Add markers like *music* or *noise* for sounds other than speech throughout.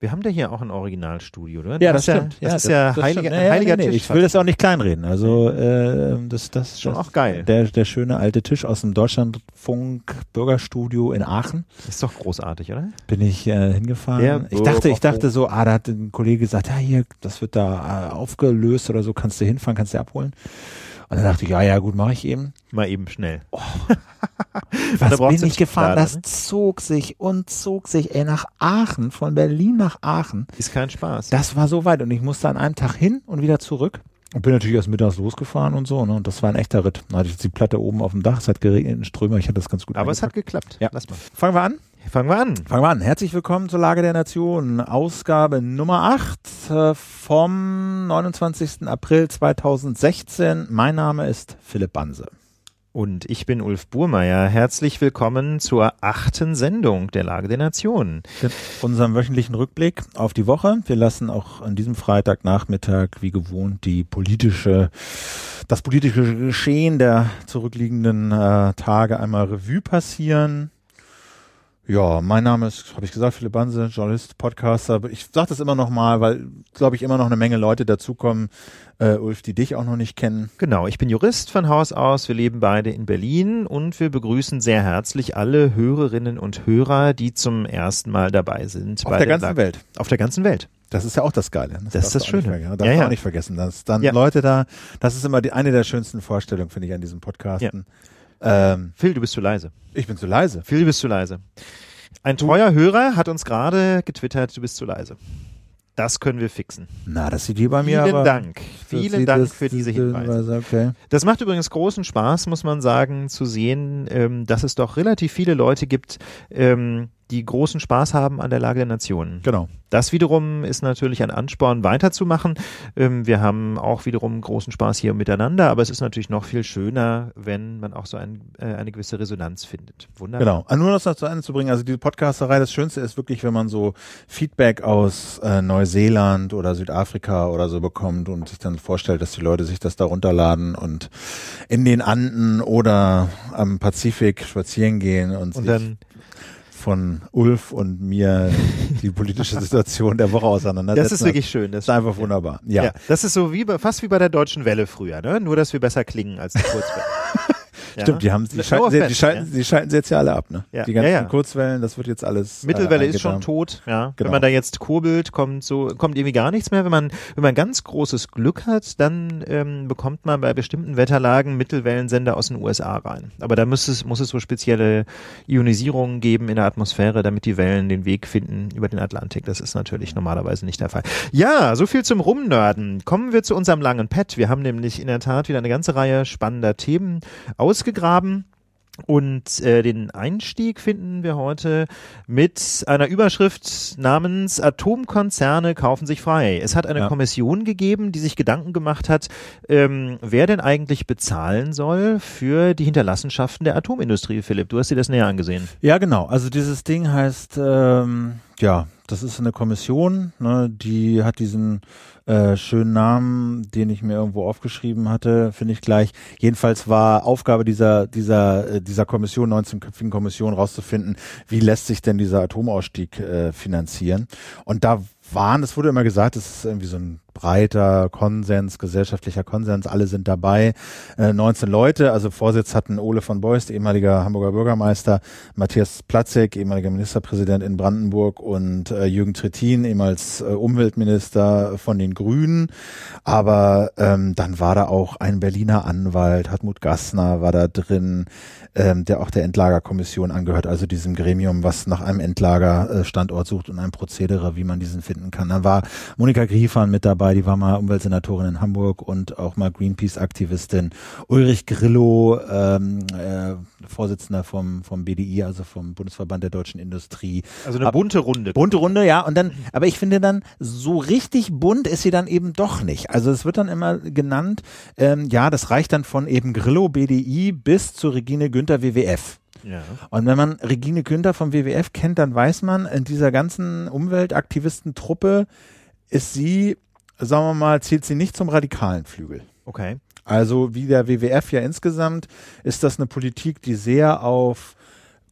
Wir haben da hier auch ein Originalstudio, oder? Ja, das, das stimmt. Ja, das, das ist ja das heiliger, nee, heiliger nee, nee, Tisch. Ich will das auch nicht kleinreden. Also äh, das, das Schon das, auch geil. Der, der schöne alte Tisch aus dem Deutschlandfunk Bürgerstudio in Aachen. ist doch großartig, oder? Bin ich äh, hingefahren. Der ich dachte, ich dachte so, ah, da hat ein Kollege gesagt, ja hier, das wird da äh, aufgelöst oder so, kannst du hinfahren, kannst du abholen. Und dann dachte ich, ja, ja, gut, mache ich eben. Mal eben schnell. *laughs* Was braucht's bin ich gefahren? Schublade, Das ne? zog sich und zog sich, ey, nach Aachen, von Berlin nach Aachen. Ist kein Spaß. Das war so weit und ich musste an einem Tag hin und wieder zurück. Und bin natürlich erst mittags losgefahren und so, ne? Und das war ein echter Ritt. Dann hatte ich jetzt die Platte oben auf dem Dach, es hat geregnet in Strömer, ich hatte das ganz gut Aber es hat eingepackt. geklappt. Ja. Lass mal. Fangen wir an? Fangen wir an. Fangen wir an. Herzlich willkommen zur Lage der Nation, Ausgabe Nummer 8 äh, vom 29. April 2016. Mein Name ist Philipp Banse. Und ich bin Ulf Burmeier. Herzlich willkommen zur achten Sendung der Lage der Nation. Unserem wöchentlichen Rückblick auf die Woche. Wir lassen auch an diesem Freitagnachmittag wie gewohnt die politische, das politische Geschehen der zurückliegenden äh, Tage einmal Revue passieren. Ja, mein Name ist, habe ich gesagt, Philipp Banse, Journalist, Podcaster. Ich sage das immer noch mal, weil, glaube ich, immer noch eine Menge Leute dazukommen, äh, Ulf, die dich auch noch nicht kennen. Genau, ich bin Jurist von Haus aus. Wir leben beide in Berlin und wir begrüßen sehr herzlich alle Hörerinnen und Hörer, die zum ersten Mal dabei sind. Auf der ganzen Lage- Welt. Auf der ganzen Welt. Das ist ja auch das Geile. Das ist darfst das auch nicht Schöne. Darfst Ja, ja. auch nicht vergessen, dass dann Ja. Leute da, das ist immer die, eine der schönsten Vorstellungen, finde ich, an diesem Podcasten. Ähm, Phil, du bist zu leise. ich bin zu leise. Phil, du bist zu leise. Ein treuer Hörer hat uns gerade getwittert, du bist zu leise. Das können wir fixen. Na, das sieht hier bei mir Vielen aber. Dank. Vielen Dank das- für diese diese Hinweise. Okay. Das macht übrigens großen Spaß, muss man sagen, zu sehen, ähm, dass es doch relativ viele Leute gibt, ähm, die großen Spaß haben an der Lage der Nationen. Genau. Das wiederum ist natürlich ein Ansporn, weiterzumachen. Ähm, wir haben auch wiederum großen Spaß hier miteinander, aber es ist natürlich noch viel schöner, wenn man auch so ein, äh, eine gewisse Resonanz findet. Wunderbar. Genau. Ah, Nur das noch zu Ende zu bringen. Also diese Podcasterei, das Schönste ist wirklich, wenn man so Feedback aus äh, Neuseeland oder Südafrika oder so bekommt und sich dann vorstellt, dass die Leute sich das da runterladen und in den Anden oder am Pazifik spazieren gehen und, Und sich dann, von Ulf und mir die politische *laughs* Situation der Woche auseinandersetzen. das ist wirklich schön. Das ist einfach wunderbar. Ja. Ja. das ist so wie bei, fast wie bei der Deutschen Welle früher, ne? Nur, dass wir besser klingen als die Kurzwelle. *laughs* ja? Stimmt, die haben, die schalten, sie, die, schalten, die schalten sie jetzt ja alle ab, ne? Ja. Die ganzen Ja, ja. Kurzwellen, das wird jetzt alles. Mittelwelle äh, ist schon tot, ja. Genau. Wenn man da jetzt kurbelt, kommt so, kommt irgendwie gar nichts mehr. Wenn man, wenn man ganz großes Glück hat, dann ähm, bekommt man bei bestimmten Wetterlagen Mittelwellensender aus den USA rein. Aber da muss es, muss es so spezielle Ionisierungen geben in der Atmosphäre, damit die Wellen den Weg finden über den Atlantik. Das ist natürlich normalerweise nicht der Fall. Ja, so viel zum Rumnörden. Kommen wir zu unserem langen Pad. Wir haben nämlich in der Tat wieder eine ganze Reihe spannender Themen ausgegraben. Und äh, den Einstieg finden wir heute mit einer Überschrift namens Atomkonzerne kaufen sich frei. Es hat eine Ja. Kommission gegeben, die sich Gedanken gemacht hat, ähm, wer denn eigentlich bezahlen soll für die Hinterlassenschaften der Atomindustrie. Philipp, du hast dir das näher angesehen. Ja, genau. Also dieses Ding heißt, ähm, ja, das ist eine Kommission, ne, die hat diesen äh, schönen Namen, den ich mir irgendwo aufgeschrieben hatte, finde ich gleich. Jedenfalls war Aufgabe dieser dieser äh, dieser Kommission, 19-köpfigen Kommission, rauszufinden, wie lässt sich denn dieser Atomausstieg äh, finanzieren. Und da waren, es wurde immer gesagt, es ist irgendwie so ein breiter Konsens, gesellschaftlicher Konsens, alle sind dabei. Äh, 19 Leute, also Vorsitz hatten Ole von Beust, ehemaliger Hamburger Bürgermeister, Matthias Platzek, ehemaliger Ministerpräsident in Brandenburg und äh, Jürgen Trittin, ehemals äh, Umweltminister von den Grünen. Aber ähm, dann war da auch ein Berliner Anwalt, Hartmut Gassner war da drin, ähm, der auch der Endlagerkommission angehört, also diesem Gremium, was nach einem Endlagerstandort sucht und einem Prozedere, wie man diesen finden kann. Dann war Monika Griefahn mit dabei, die war mal Umweltsenatorin in Hamburg und auch mal Greenpeace-Aktivistin. Ulrich Grillo, ähm, äh, Vorsitzender vom, vom BDI, also vom Bundesverband der deutschen Industrie. Also eine bunte Runde. Bunte Runde, ja. Und dann, aber ich finde dann, so richtig bunt ist sie dann eben doch nicht. Also es wird dann immer genannt, ähm, ja, das reicht dann von eben Grillo, BDI bis zu Regine Günther, WWF. Ja. Und wenn man Regine Günther vom WWF kennt, dann weiß man, in dieser ganzen Umweltaktivistentruppe ist sie, sagen wir mal, zählt sie nicht zum radikalen Flügel. Okay. Also wie der WWF ja insgesamt ist das eine Politik, die sehr auf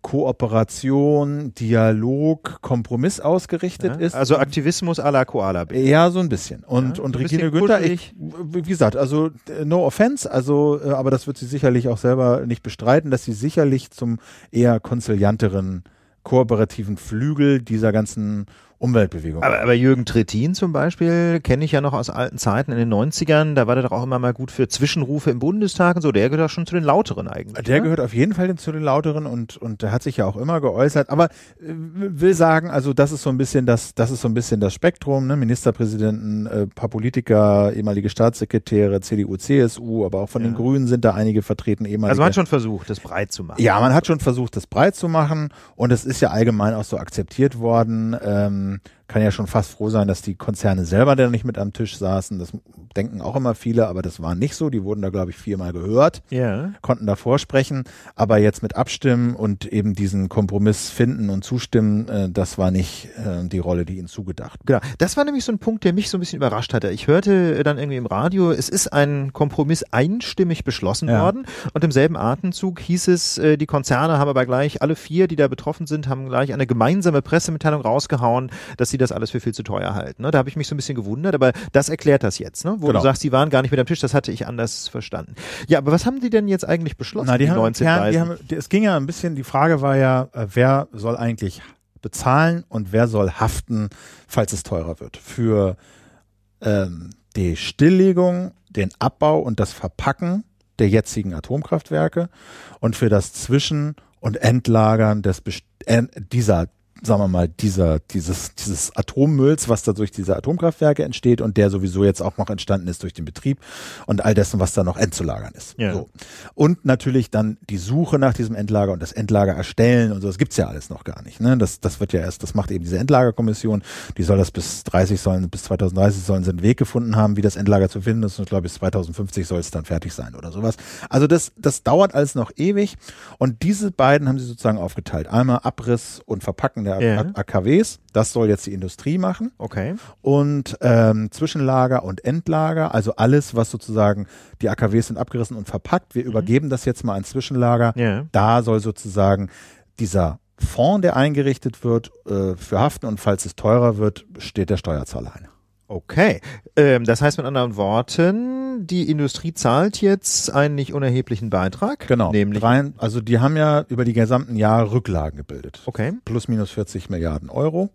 Kooperation, Dialog, Kompromiss ausgerichtet ja, ist. Also Aktivismus à la Koala. -Bär. Ja, so ein bisschen. Und, Ja, und Regine Günther, ich, wie gesagt, also äh, no offense, also, äh, aber das wird sie sicherlich auch selber nicht bestreiten, dass sie sicherlich zum eher konzilianteren, kooperativen Flügel dieser ganzen Umweltbewegung. Aber, aber Jürgen Trittin zum Beispiel kenne ich ja noch aus alten Zeiten in den 90ern. Da war der doch auch immer mal gut für Zwischenrufe im Bundestag und so. Der gehört doch schon zu den Lauteren eigentlich. Der ne? gehört auf jeden Fall zu den Lauteren und, und der hat sich ja auch immer geäußert. Aber äh, will sagen, also das ist so ein bisschen das, das ist so ein bisschen das Spektrum, ne? Ministerpräsidenten, äh, paar Politiker, ehemalige Staatssekretäre, CDU, CSU, aber auch von Ja. den Grünen sind da einige vertreten, ehemalige. Also man hat schon versucht, das breit zu machen. Ja, man hat schon versucht, das breit zu machen und es ist ja allgemein auch so akzeptiert worden. Ähm, um, kann ja schon fast froh sein, dass die Konzerne selber da nicht mit am Tisch saßen. Das denken auch immer viele, aber das war nicht so. Die wurden da, glaube ich, viermal gehört, Ja. konnten da vorsprechen. Aber jetzt mit Abstimmen und eben diesen Kompromiss finden und zustimmen, äh, das war nicht äh, die Rolle, die ihnen zugedacht Genau. Das war nämlich so ein Punkt, der mich so ein bisschen überrascht hatte. Ich hörte dann irgendwie im Radio, es ist ein Kompromiss einstimmig beschlossen Ja. worden und im selben Atemzug hieß es, äh, die Konzerne haben aber gleich, alle vier, die da betroffen sind, haben gleich eine gemeinsame Pressemitteilung rausgehauen, dass sie das alles für viel zu teuer halten. Ne? Da habe ich mich so ein bisschen gewundert, aber das erklärt das jetzt, ne? wo Genau. du sagst, sie waren gar nicht mit am Tisch, das hatte ich anders verstanden. Ja, aber was haben die denn jetzt eigentlich beschlossen? Na, die, haben, im 19 Kern, die haben, die, es ging ja ein bisschen, die Frage war ja, äh, wer soll eigentlich bezahlen und wer soll haften, falls es teurer wird. Für ähm, die Stilllegung, den Abbau und das Verpacken der jetzigen Atomkraftwerke und für das Zwischen- und Entlagern des Best äh, dieser sagen wir mal, dieser, dieses, dieses Atommülls, was da durch diese Atomkraftwerke entsteht und der sowieso jetzt auch noch entstanden ist durch den Betrieb und all dessen, was da noch endzulagern ist. Ja. So. Und natürlich dann die Suche nach diesem Endlager und das Endlager erstellen und so, das gibt's ja alles noch gar nicht. Ne? Das, das wird ja erst, das macht eben diese Endlagerkommission, die soll das bis 30 sollen, bis 2030 sollen sie einen Weg gefunden haben, wie das Endlager zu finden ist und ich glaube bis 2050 soll es dann fertig sein oder sowas. Also das, das dauert alles noch ewig und diese beiden haben sie sozusagen aufgeteilt. Einmal Abriss und Verpacken der Ja. AKWs, das soll jetzt die Industrie machen Okay. und ähm, Zwischenlager und Endlager, also alles, was sozusagen die AKWs sind abgerissen und verpackt. Wir übergeben das jetzt mal an Zwischenlager. Ja. Da soll sozusagen dieser Fonds, der eingerichtet wird, äh, für haften und falls es teurer wird, steht der Steuerzahler ein. Okay. Ähm, das heißt mit anderen Worten, die Industrie zahlt jetzt einen nicht unerheblichen Beitrag. Genau. Nämlich. Rein, also die haben ja über die gesamten Jahre Rücklagen gebildet. Okay. Plus minus 40 Milliarden Euro.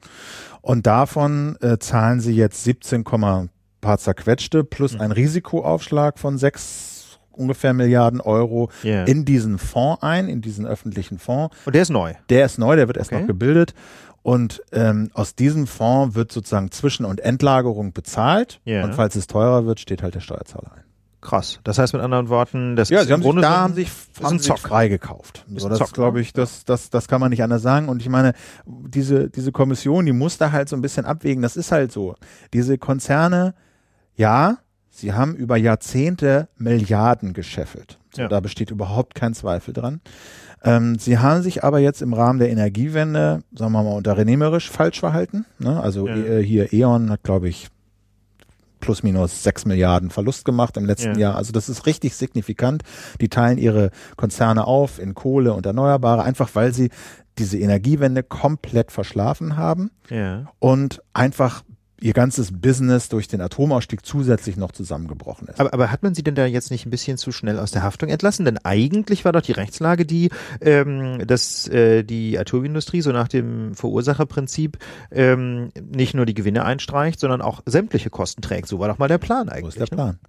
Und davon äh, zahlen sie jetzt 17, Komma paar zerquetschte plus Mhm. ein Risikoaufschlag von 6 ungefähr Milliarden Euro Ja. in diesen Fonds ein, in diesen öffentlichen Fonds. Und der ist neu. Der ist neu, der wird erst Okay. noch gebildet. Und ähm, aus diesem Fonds wird sozusagen Zwischen- und Endlagerung bezahlt. Ja. Und falls es teurer wird, steht halt der Steuerzahler ein. Krass. Das heißt mit anderen Worten, das Ja, ist sie haben im sich, da so haben sich, haben sich Zock. freigekauft. Ist So, das glaube ne? ich, das, das, das kann man nicht anders sagen. Und ich meine, diese, diese Kommission, die muss da halt so ein bisschen abwägen. Das ist halt so. Diese Konzerne, ja, sie haben über Jahrzehnte Milliarden gescheffelt. So, Ja. Da besteht überhaupt kein Zweifel dran. Ähm, sie haben sich aber jetzt im Rahmen der Energiewende, sagen wir mal, unternehmerisch falsch verhalten. Ne? Also Ja. äh, hier E.ON hat, glaube ich, plus minus sechs Milliarden Verlust gemacht im letzten Ja. Jahr. Also das ist richtig signifikant. Die teilen ihre Konzerne auf in Kohle und Erneuerbare, einfach weil sie diese Energiewende komplett verschlafen haben Ja. und einfach ihr ganzes Business durch den Atomausstieg zusätzlich noch zusammengebrochen ist. Aber, aber hat man sie denn da jetzt nicht ein bisschen zu schnell aus der Haftung entlassen? Denn eigentlich war doch die Rechtslage die, ähm, dass äh, die Atomindustrie so nach dem Verursacherprinzip ähm, nicht nur die Gewinne einstreicht, sondern auch sämtliche Kosten trägt. So war doch mal der Plan so eigentlich. ist der ne? Plan.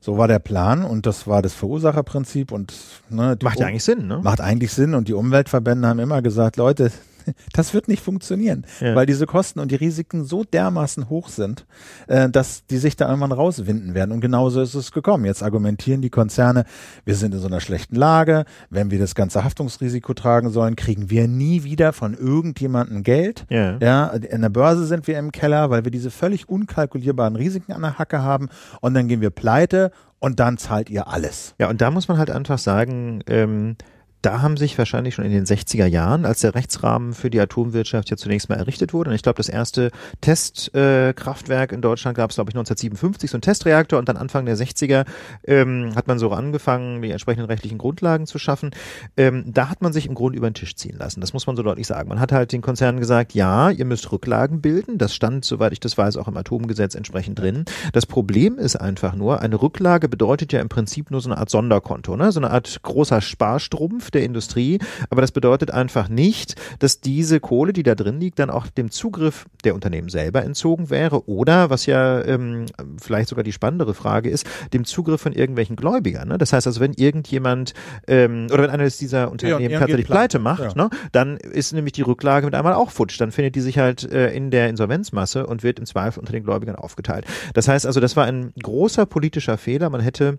So war der Plan und das war das Verursacherprinzip und ne, Macht ja eigentlich Sinn, ne? Macht eigentlich Sinn und die Umweltverbände haben immer gesagt, Leute, *laughs* das wird nicht funktionieren, Ja. weil diese Kosten und die Risiken so dermaßen hoch sind, äh, dass die sich da irgendwann rauswinden werden. Und genauso ist es gekommen. Jetzt argumentieren die Konzerne, wir sind in so einer schlechten Lage, wenn wir das ganze Haftungsrisiko tragen sollen, kriegen wir nie wieder von irgendjemandem Geld. Ja. Ja, in der Börse sind wir im Keller, weil wir diese völlig unkalkulierbaren Risiken an der Hacke haben und dann gehen wir pleite und dann zahlt ihr alles. Ja, und da muss man halt einfach sagen, ähm, da haben sich wahrscheinlich schon in den 60er Jahren, als der Rechtsrahmen für die Atomwirtschaft ja zunächst mal errichtet wurde, und ich glaube, das erste Testkraftwerk äh, in Deutschland gab es, glaube ich, 1957, so ein Testreaktor, und dann Anfang der 60er ähm, hat man so angefangen, die entsprechenden rechtlichen Grundlagen zu schaffen. Ähm, da hat man sich im Grunde über den Tisch ziehen lassen. Das muss man so deutlich sagen. Man hat halt den Konzernen gesagt, ja, ihr müsst Rücklagen bilden. Das stand, soweit ich das weiß, auch im Atomgesetz entsprechend drin. Das Problem ist einfach nur, eine Rücklage bedeutet ja im Prinzip nur so eine Art Sonderkonto, ne? so eine Art großer Sparstrumpf der Industrie. Aber das bedeutet einfach nicht, dass diese Kohle, die da drin liegt, dann auch dem Zugriff der Unternehmen selber entzogen wäre oder, was ja ähm, vielleicht sogar die spannendere Frage ist, dem Zugriff von irgendwelchen Gläubigern. Ne? Das heißt also, wenn irgendjemand ähm, oder wenn eines dieser Unternehmen ja, tatsächlich pleite macht, ja. ne, dann ist nämlich die Rücklage mit einmal auch futsch. Dann findet die sich halt äh, in der Insolvenzmasse und wird im Zweifel unter den Gläubigern aufgeteilt. Das heißt also, das war ein großer politischer Fehler. Man hätte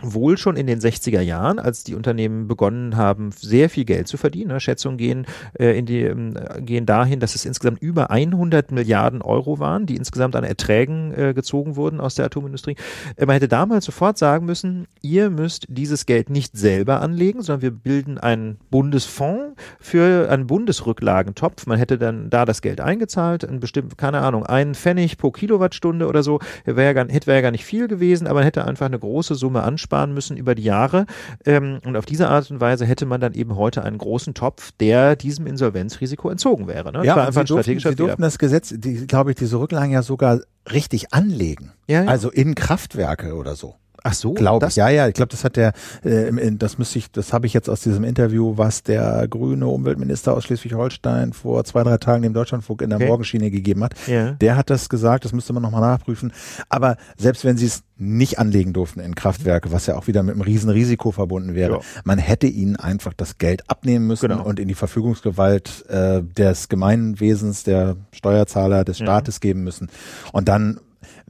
wohl schon in den 60er Jahren, als die Unternehmen begonnen haben, sehr viel Geld zu verdienen. Ne? Schätzungen gehen, äh, in die, äh, gehen dahin, dass es insgesamt über 100 Milliarden Euro waren, die insgesamt an Erträgen äh, gezogen wurden aus der Atomindustrie. Äh, man hätte damals sofort sagen müssen, ihr müsst dieses Geld nicht selber anlegen, sondern wir bilden einen Bundesfonds für einen Bundesrücklagentopf. Man hätte dann da das Geld eingezahlt, ein bestimmt, keine Ahnung, einen Pfennig pro Kilowattstunde oder so, wäre ja wär ja gar nicht viel gewesen, aber man hätte einfach eine große Summe ansparen sparen müssen über die Jahre. Ähm, und auf diese Art und Weise hätte man dann eben heute einen großen Topf, der diesem Insolvenzrisiko entzogen wäre. Ne? Ja, war einfach Sie, durften, Sie durften das Gesetz, die, glaube ich, diese Rücklagen ja sogar richtig anlegen. Ja, ja. Also in Kraftwerke oder so. Ach so, glaube ich. Ja, ja, ich glaube, das hat der, äh, das müsste ich, das habe ich jetzt aus diesem Interview, was der grüne Umweltminister aus Schleswig-Holstein vor zwei, drei Tagen dem Deutschlandfunk in der okay. Morgenschiene gegeben hat. Ja. Der hat das gesagt, das müsste man nochmal nachprüfen. Aber selbst wenn sie es nicht anlegen durften in Kraftwerke, was ja auch wieder mit einem riesen Risiko verbunden wäre, ja. man hätte ihnen einfach das Geld abnehmen müssen genau. und in die Verfügungsgewalt äh, des Gemeinwesens, der Steuerzahler, des Staates ja. geben müssen. Und dann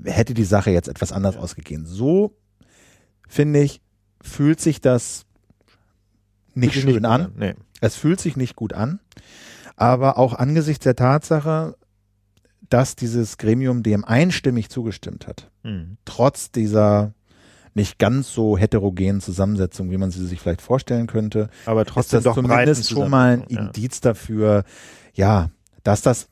hätte die Sache jetzt etwas anders ausgegeben. So finde ich, fühlt sich das nicht schön nicht an. an. Nee. Es fühlt sich nicht gut an. Aber auch angesichts der Tatsache, dass dieses Gremium dem einstimmig zugestimmt hat, mhm. trotz dieser nicht ganz so heterogenen Zusammensetzung, wie man sie sich vielleicht vorstellen könnte, aber trotzdem ist das doch zumindest schon mal ein Indiz dafür, ja, dass das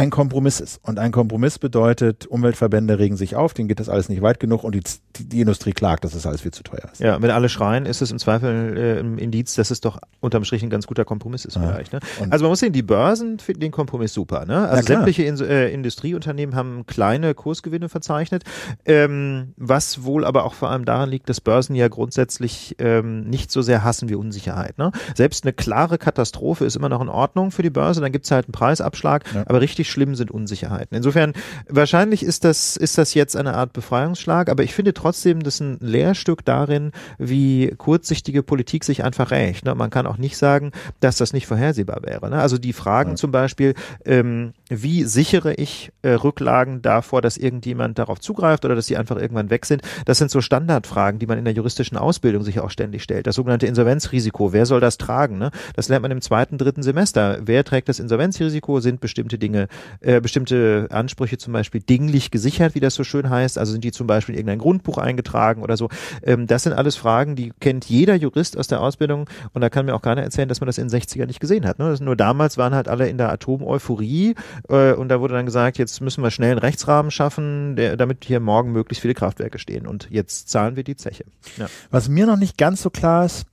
ein Kompromiss ist. Und ein Kompromiss bedeutet, Umweltverbände regen sich auf, denen geht das alles nicht weit genug und die, die, die Industrie klagt, dass das alles viel zu teuer ist. Ja, wenn alle schreien, ist es im Zweifel äh, ein Indiz, dass es doch unterm Strich ein ganz guter Kompromiss ist ja. vielleicht. Ne? Also man muss sehen, die Börsen finden den Kompromiss super. Ne? Also sämtliche in, äh, Industrieunternehmen haben kleine Kursgewinne verzeichnet, ähm, was wohl aber auch vor allem daran liegt, dass Börsen ja grundsätzlich ähm, nicht so sehr hassen wie Unsicherheit. Ne? Selbst eine klare Katastrophe ist immer noch in Ordnung für die Börse, dann gibt es halt einen Preisabschlag, ja. aber richtig schlimm sind Unsicherheiten. Insofern, wahrscheinlich ist das, ist das jetzt eine Art Befreiungsschlag, aber ich finde trotzdem, das ist ein Lehrstück darin, wie kurzsichtige Politik sich einfach rächt. Ne? Man kann auch nicht sagen, dass das nicht vorhersehbar wäre. Ne? Also die Fragen ja. zum Beispiel, ähm, wie sichere ich äh, Rücklagen davor, dass irgendjemand darauf zugreift oder dass sie einfach irgendwann weg sind, das sind so Standardfragen, die man in der juristischen Ausbildung sich auch ständig stellt. Das sogenannte Insolvenzrisiko, wer soll das tragen? Ne? Das lernt man im zweiten, dritten Semester. Wer trägt das Insolvenzrisiko? Sind bestimmte Dinge äh, bestimmte Ansprüche zum Beispiel dinglich gesichert, wie das so schön heißt. Also sind die zum Beispiel in irgendein Grundbuch eingetragen oder so. Ähm, das sind alles Fragen, die kennt jeder Jurist aus der Ausbildung und da kann mir auch keiner erzählen, dass man das in den 60er nicht gesehen hat. Ne? Nur damals waren halt alle in der Atomeuphorie äh, und da wurde dann gesagt, jetzt müssen wir schnell einen Rechtsrahmen schaffen, der, damit hier morgen möglichst viele Kraftwerke stehen und jetzt zahlen wir die Zeche. Ja. Was mir noch nicht ganz so klar ist,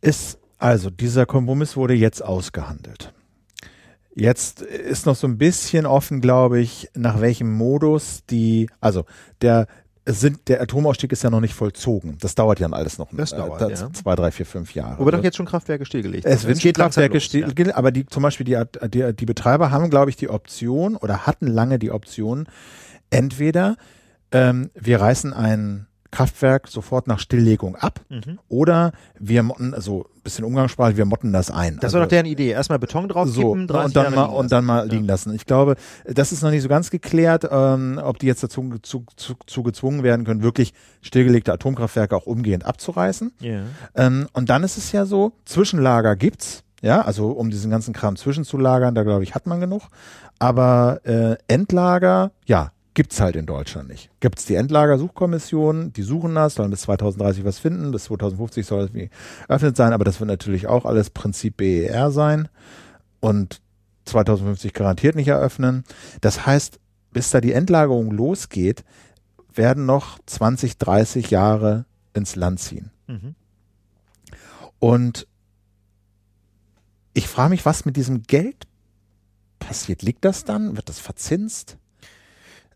ist also dieser Kompromiss wurde jetzt ausgehandelt. Jetzt ist noch so ein bisschen offen, glaube ich, nach welchem Modus die, also der sind, der Atomausstieg ist ja noch nicht vollzogen. Das dauert ja alles noch das äh, dauert, äh, ja. zwei, drei, vier, fünf Jahre. Aber doch jetzt schon Kraftwerke stillgelegt. Es sind es Kraftwerke stillgelegt, ja. aber die zum Beispiel die, die, die Betreiber haben, glaube ich, die Option oder hatten lange die Option, entweder ähm, wir reißen ein Kraftwerk sofort nach Stilllegung ab mhm. oder wir motten, also bisschen Umgangssprache, wir motten das ein. Das also, war doch deren Idee. Erstmal Beton drauf so, kippen, und dann mal und dann mal liegen lassen. Ich glaube, das ist noch nicht so ganz geklärt, ähm, ob die jetzt dazu zu, zu, zu gezwungen werden können, wirklich stillgelegte Atomkraftwerke auch umgehend abzureißen. Yeah. Ähm, und dann ist es ja so, Zwischenlager gibt's. Ja, also um diesen ganzen Kram zwischenzulagern, da glaube ich, hat man genug. Aber äh, Endlager, ja, Gibt's halt in Deutschland nicht. Gibt's die Endlagersuchkommission, die suchen das, sollen bis 2030 was finden, bis 2050 soll es wie eröffnet sein, aber das wird natürlich auch alles Prinzip BER sein und 2050 garantiert nicht eröffnen. Das heißt, bis da die Endlagerung losgeht, werden noch 20, 30 Jahre ins Land ziehen. Mhm. Und ich frage mich, was mit diesem Geld passiert. Liegt das dann? Wird das verzinst?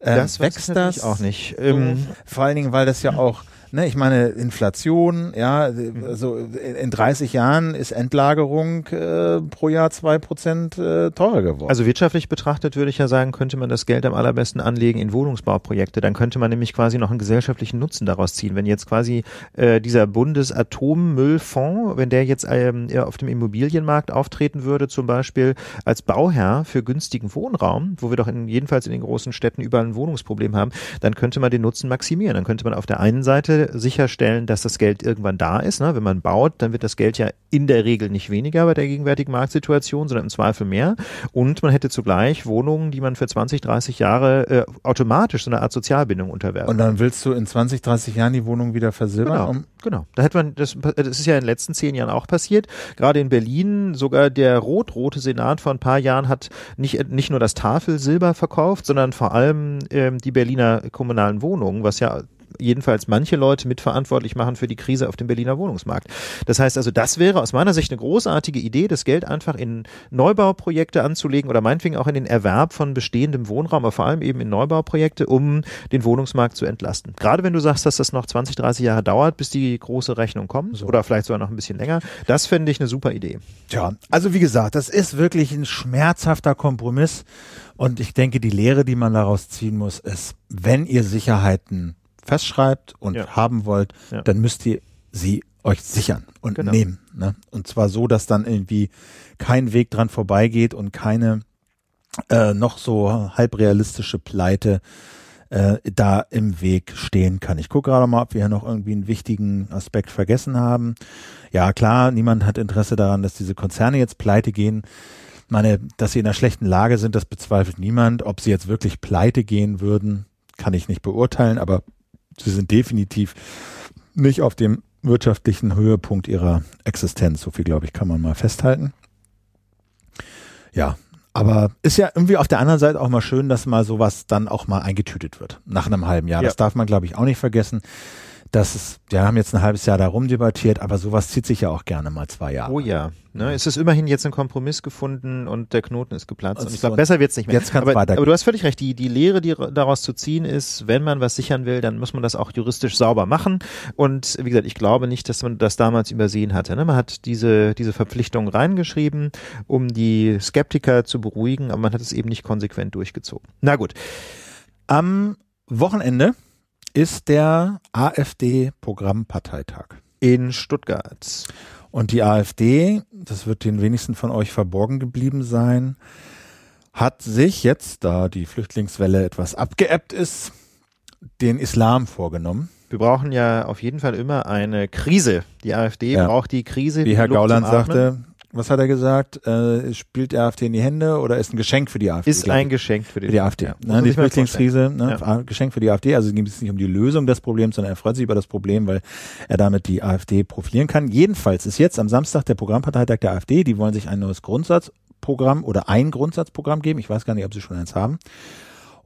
Ähm, das wächst das auch nicht. Ähm, vor allen Dingen, weil das ja auch ne, ich meine, Inflation, ja, also in 30 Jahren ist Endlagerung äh, pro Jahr zwei Prozent äh, teurer geworden. Also wirtschaftlich betrachtet würde ich ja sagen, könnte man das Geld am allerbesten anlegen in Wohnungsbauprojekte. Dann könnte man nämlich quasi noch einen gesellschaftlichen Nutzen daraus ziehen. Wenn jetzt quasi äh, dieser Bundesatommüllfonds, wenn der jetzt ähm, auf dem Immobilienmarkt auftreten würde, zum Beispiel als Bauherr für günstigen Wohnraum, wo wir doch in, jedenfalls in den großen Städten überall ein Wohnungsproblem haben, dann könnte man den Nutzen maximieren. Dann könnte man auf der einen Seite sicherstellen, dass das Geld irgendwann da ist. Ne? Wenn man baut, dann wird das Geld ja in der Regel nicht weniger bei der gegenwärtigen Marktsituation, sondern im Zweifel mehr. Und man hätte zugleich Wohnungen, die man für 20, 30 Jahre äh, automatisch so eine Art Sozialbindung unterwerfen. Und dann willst du in 20, 30 Jahren die Wohnung wieder versilbern? Genau, um genau. Da hätte man, das, das ist ja in den letzten zehn Jahren auch passiert. Gerade in Berlin, sogar der rot-rote Senat vor ein paar Jahren hat nicht, nicht nur das Tafelsilber verkauft, sondern vor allem ähm, die Berliner kommunalen Wohnungen, was ja jedenfalls manche Leute mitverantwortlich machen für die Krise auf dem Berliner Wohnungsmarkt. Das heißt also, das wäre aus meiner Sicht eine großartige Idee, das Geld einfach in Neubauprojekte anzulegen oder meinetwegen auch in den Erwerb von bestehendem Wohnraum, aber vor allem eben in Neubauprojekte, um den Wohnungsmarkt zu entlasten. Gerade wenn du sagst, dass das noch 20, 30 Jahre dauert, bis die große Rechnung kommt so. oder vielleicht sogar noch ein bisschen länger, das fände ich eine super Idee. Tja, also wie gesagt, das ist wirklich ein schmerzhafter Kompromiss und ich denke, die Lehre, die man daraus ziehen muss, ist, wenn ihr Sicherheiten festschreibt und ja. haben wollt, ja. dann müsst ihr sie euch sichern und genau. nehmen. Ne? Und zwar so, dass dann irgendwie kein Weg dran vorbeigeht und keine äh, noch so halbrealistische Pleite äh, da im Weg stehen kann. Ich gucke gerade mal, ob wir hier noch irgendwie einen wichtigen Aspekt vergessen haben. Ja, klar, niemand hat Interesse daran, dass diese Konzerne jetzt pleite gehen. meine, dass sie in einer schlechten Lage sind, das bezweifelt niemand. Ob sie jetzt wirklich pleite gehen würden, kann ich nicht beurteilen, aber sie sind definitiv nicht auf dem wirtschaftlichen Höhepunkt ihrer Existenz. So viel, glaube ich, kann man mal festhalten. Ja, aber ist ja irgendwie auf der anderen Seite auch mal schön, dass mal sowas dann auch mal eingetütet wird. Nach einem halben Jahr. Ja. Das darf man, glaube ich, auch nicht vergessen das ist, wir haben jetzt ein halbes Jahr darum debattiert, aber sowas zieht sich ja auch gerne mal zwei Jahre. Oh ja. Ne, es ist immerhin jetzt ein Kompromiss gefunden und der Knoten ist geplatzt. Und, und ich glaube, besser wird's nicht mehr. Jetzt kann's aber, weitergehen. aber du hast völlig recht. Die, die Lehre, die daraus zu ziehen ist, wenn man was sichern will, dann muss man das auch juristisch sauber machen. Und wie gesagt, ich glaube nicht, dass man das damals übersehen hatte. Ne? Man hat diese, diese Verpflichtung reingeschrieben, um die Skeptiker zu beruhigen, aber man hat es eben nicht konsequent durchgezogen. Na gut. Am Wochenende ist der AfD-Programmparteitag. In Stuttgart. Und die AfD, das wird den wenigsten von euch verborgen geblieben sein, hat sich jetzt, da die Flüchtlingswelle etwas abgeebbt ist, den Islam vorgenommen. Wir brauchen ja auf jeden Fall immer eine Krise. Die AfD ja. braucht die Krise. Wie Herr Gauland sagte, was hat er gesagt? Äh, spielt der AfD in die Hände oder ist ein Geschenk für die AfD? Ist ein Geschenk für die, für die AfD. Ja. Ne, die Flüchtlingskrise, ne, ja. Geschenk für die AfD. Also ging es nicht um die Lösung des Problems, sondern er freut sich über das Problem, weil er damit die AfD profilieren kann. Jedenfalls ist jetzt am Samstag der Programmparteitag der AfD. Die wollen sich ein neues Grundsatzprogramm oder ein Grundsatzprogramm geben. Ich weiß gar nicht, ob sie schon eins haben.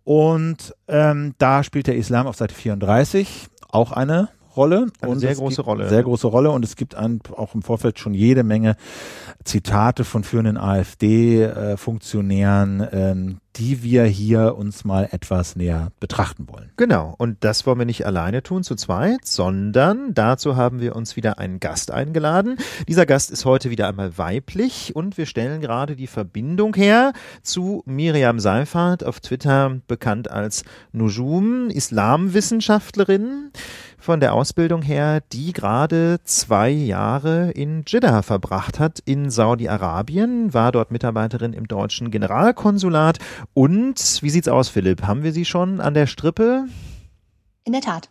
Und ähm, da spielt der Islam auf Seite 34 auch eine Rolle. Eine und sehr große Rolle. Sehr große Rolle und es gibt ein, auch im Vorfeld schon jede Menge Zitate von führenden AfD-Funktionären, äh, ähm, die wir hier uns mal etwas näher betrachten wollen. Genau, und das wollen wir nicht alleine tun zu zweit, sondern dazu haben wir uns wieder einen Gast eingeladen. Dieser Gast ist heute wieder einmal weiblich und wir stellen gerade die Verbindung her zu Miriam Seifert, auf Twitter bekannt als Nujum, Islamwissenschaftlerin von der Ausbildung her, die gerade zwei Jahre in Jeddah verbracht hat, in Saudi-Arabien, war dort Mitarbeiterin im deutschen Generalkonsulat. Und wie sieht's aus, Philipp? Haben wir sie schon an der Strippe? In der Tat.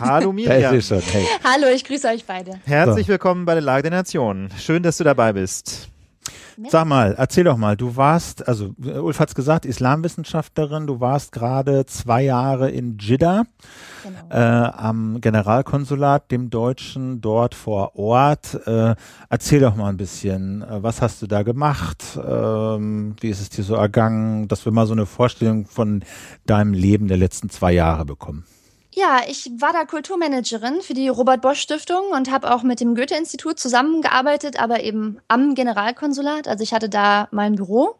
Hallo *laughs* Miriam. Schon, hey. Hallo, ich grüße euch beide. Herzlich willkommen bei der Lage der Nation. Schön, dass du dabei bist. Sag mal, erzähl doch mal, du warst, also Ulf hat's gesagt, Islamwissenschaftlerin, du warst gerade zwei Jahre in Jeddah genau. äh, am Generalkonsulat, dem Deutschen, dort vor Ort. Äh, erzähl doch mal ein bisschen, äh, was hast du da gemacht? Ähm, wie ist es dir so ergangen, dass wir mal so eine Vorstellung von deinem Leben der letzten zwei Jahre bekommen? Ja, ich war da Kulturmanagerin für die Robert Bosch Stiftung und habe auch mit dem Goethe-Institut zusammengearbeitet, aber eben am Generalkonsulat. Also ich hatte da mein Büro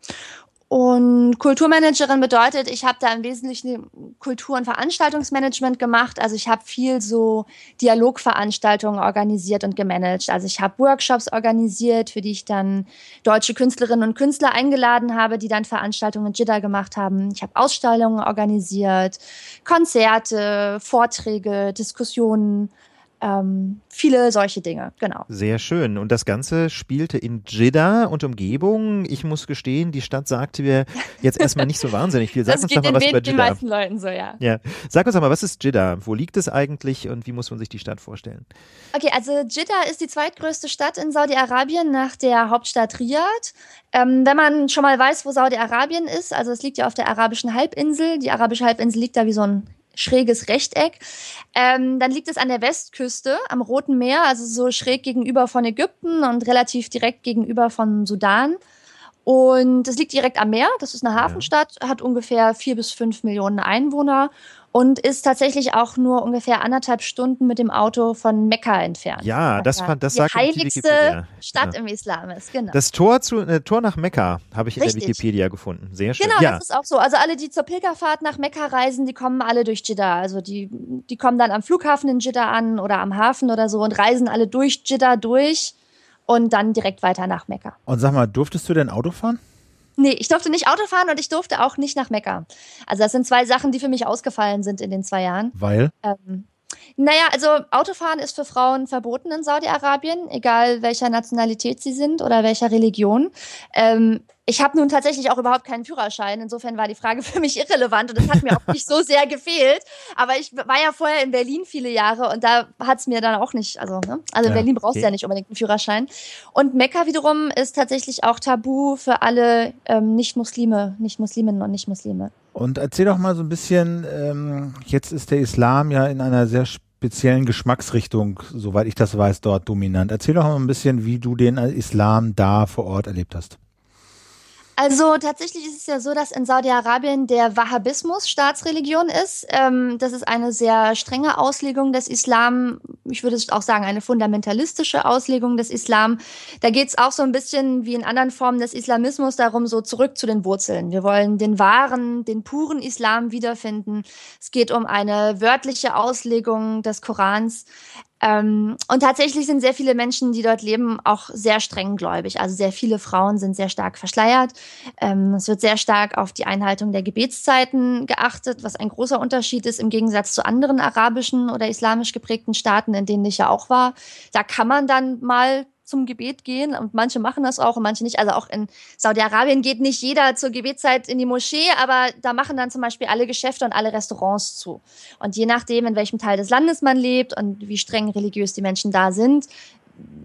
und Kulturmanagerin bedeutet, ich habe da im Wesentlichen Kultur- und Veranstaltungsmanagement gemacht. Also ich habe viel so Dialogveranstaltungen organisiert und gemanagt. Also ich habe Workshops organisiert, für die ich dann deutsche Künstlerinnen und Künstler eingeladen habe, die dann Veranstaltungen in Jeddah gemacht haben. Ich habe Ausstellungen organisiert, Konzerte, Vorträge, Diskussionen ähm, viele solche Dinge, genau. Sehr schön. Und das Ganze spielte in Jeddah und Umgebung. Ich muss gestehen, die Stadt sagte mir jetzt erstmal nicht so wahnsinnig viel. Sag das uns doch mal was über Jeddah. Den meisten Leuten so, ja. ja. Sag uns doch mal, was ist Jeddah? Wo liegt es eigentlich und wie muss man sich die Stadt vorstellen? Okay, also Jeddah ist die zweitgrößte Stadt in Saudi-Arabien nach der Hauptstadt Riyadh. Ähm, wenn man schon mal weiß, wo Saudi-Arabien ist, also es liegt ja auf der arabischen Halbinsel. Die arabische Halbinsel liegt da wie so ein schräges Rechteck. Ähm, dann liegt es an der Westküste am Roten Meer, also so schräg gegenüber von Ägypten und relativ direkt gegenüber von Sudan. Und es liegt direkt am Meer. Das ist eine Hafenstadt, hat ungefähr vier bis fünf Millionen Einwohner und ist tatsächlich auch nur ungefähr anderthalb Stunden mit dem Auto von Mekka entfernt. Ja, das fand das die sagt heiligste die Stadt ja. im Islam ist. Genau. Das Tor zu äh, Tor nach Mekka habe ich Richtig. in der Wikipedia gefunden. Sehr schön. Genau, ja. das ist auch so. Also alle, die zur Pilgerfahrt nach Mekka reisen, die kommen alle durch Jeddah. Also die die kommen dann am Flughafen in Jeddah an oder am Hafen oder so und reisen alle durch Jeddah durch und dann direkt weiter nach Mekka. Und sag mal, durftest du denn Auto fahren? Nee, ich durfte nicht Auto fahren und ich durfte auch nicht nach Mekka. Also das sind zwei Sachen, die für mich ausgefallen sind in den zwei Jahren. Weil? Ähm, naja, also Autofahren ist für Frauen verboten in Saudi-Arabien, egal welcher Nationalität sie sind oder welcher Religion. Ähm, ich habe nun tatsächlich auch überhaupt keinen Führerschein. Insofern war die Frage *laughs* für mich irrelevant und es hat mir auch nicht so sehr gefehlt. Aber ich war ja vorher in Berlin viele Jahre und da hat es mir dann auch nicht, also, ne? also in ja, Berlin brauchst du ja nicht unbedingt einen Führerschein. Und Mekka wiederum ist tatsächlich auch tabu für alle ähm, Nicht-Muslime, Nicht-Musliminnen und Nicht-Muslime. Und erzähl doch mal so ein bisschen, ähm, jetzt ist der Islam ja in einer sehr speziellen Geschmacksrichtung, soweit ich das weiß, dort dominant. Erzähl doch mal ein bisschen, wie du den Islam da vor Ort erlebt hast. Also tatsächlich ist es ja so, dass in Saudi-Arabien der Wahhabismus Staatsreligion ist. Ähm, das ist eine sehr strenge Auslegung des Islam. Ich würde auch sagen, eine fundamentalistische Auslegung des Islam. Da geht es auch so ein bisschen wie in anderen Formen des Islamismus darum, so zurück zu den Wurzeln. Wir wollen den wahren, den puren Islam wiederfinden. Es geht um eine wörtliche Auslegung des Korans. Ähm, und tatsächlich sind sehr viele Menschen, die dort leben, auch sehr streng gläubig. Also sehr viele Frauen sind sehr stark verschleiert. Ähm, es wird sehr stark auf die Einhaltung der Gebetszeiten geachtet, was ein großer Unterschied ist im Gegensatz zu anderen arabischen oder islamisch geprägten Staaten, in denen ich ja auch war. Da kann man dann mal zum Gebet gehen und manche machen das auch und manche nicht. Also auch in Saudi-Arabien geht nicht jeder zur Gebetszeit in die Moschee, aber da machen dann zum Beispiel alle Geschäfte und alle Restaurants zu. Und je nachdem, in welchem Teil des Landes man lebt und wie streng religiös die Menschen da sind,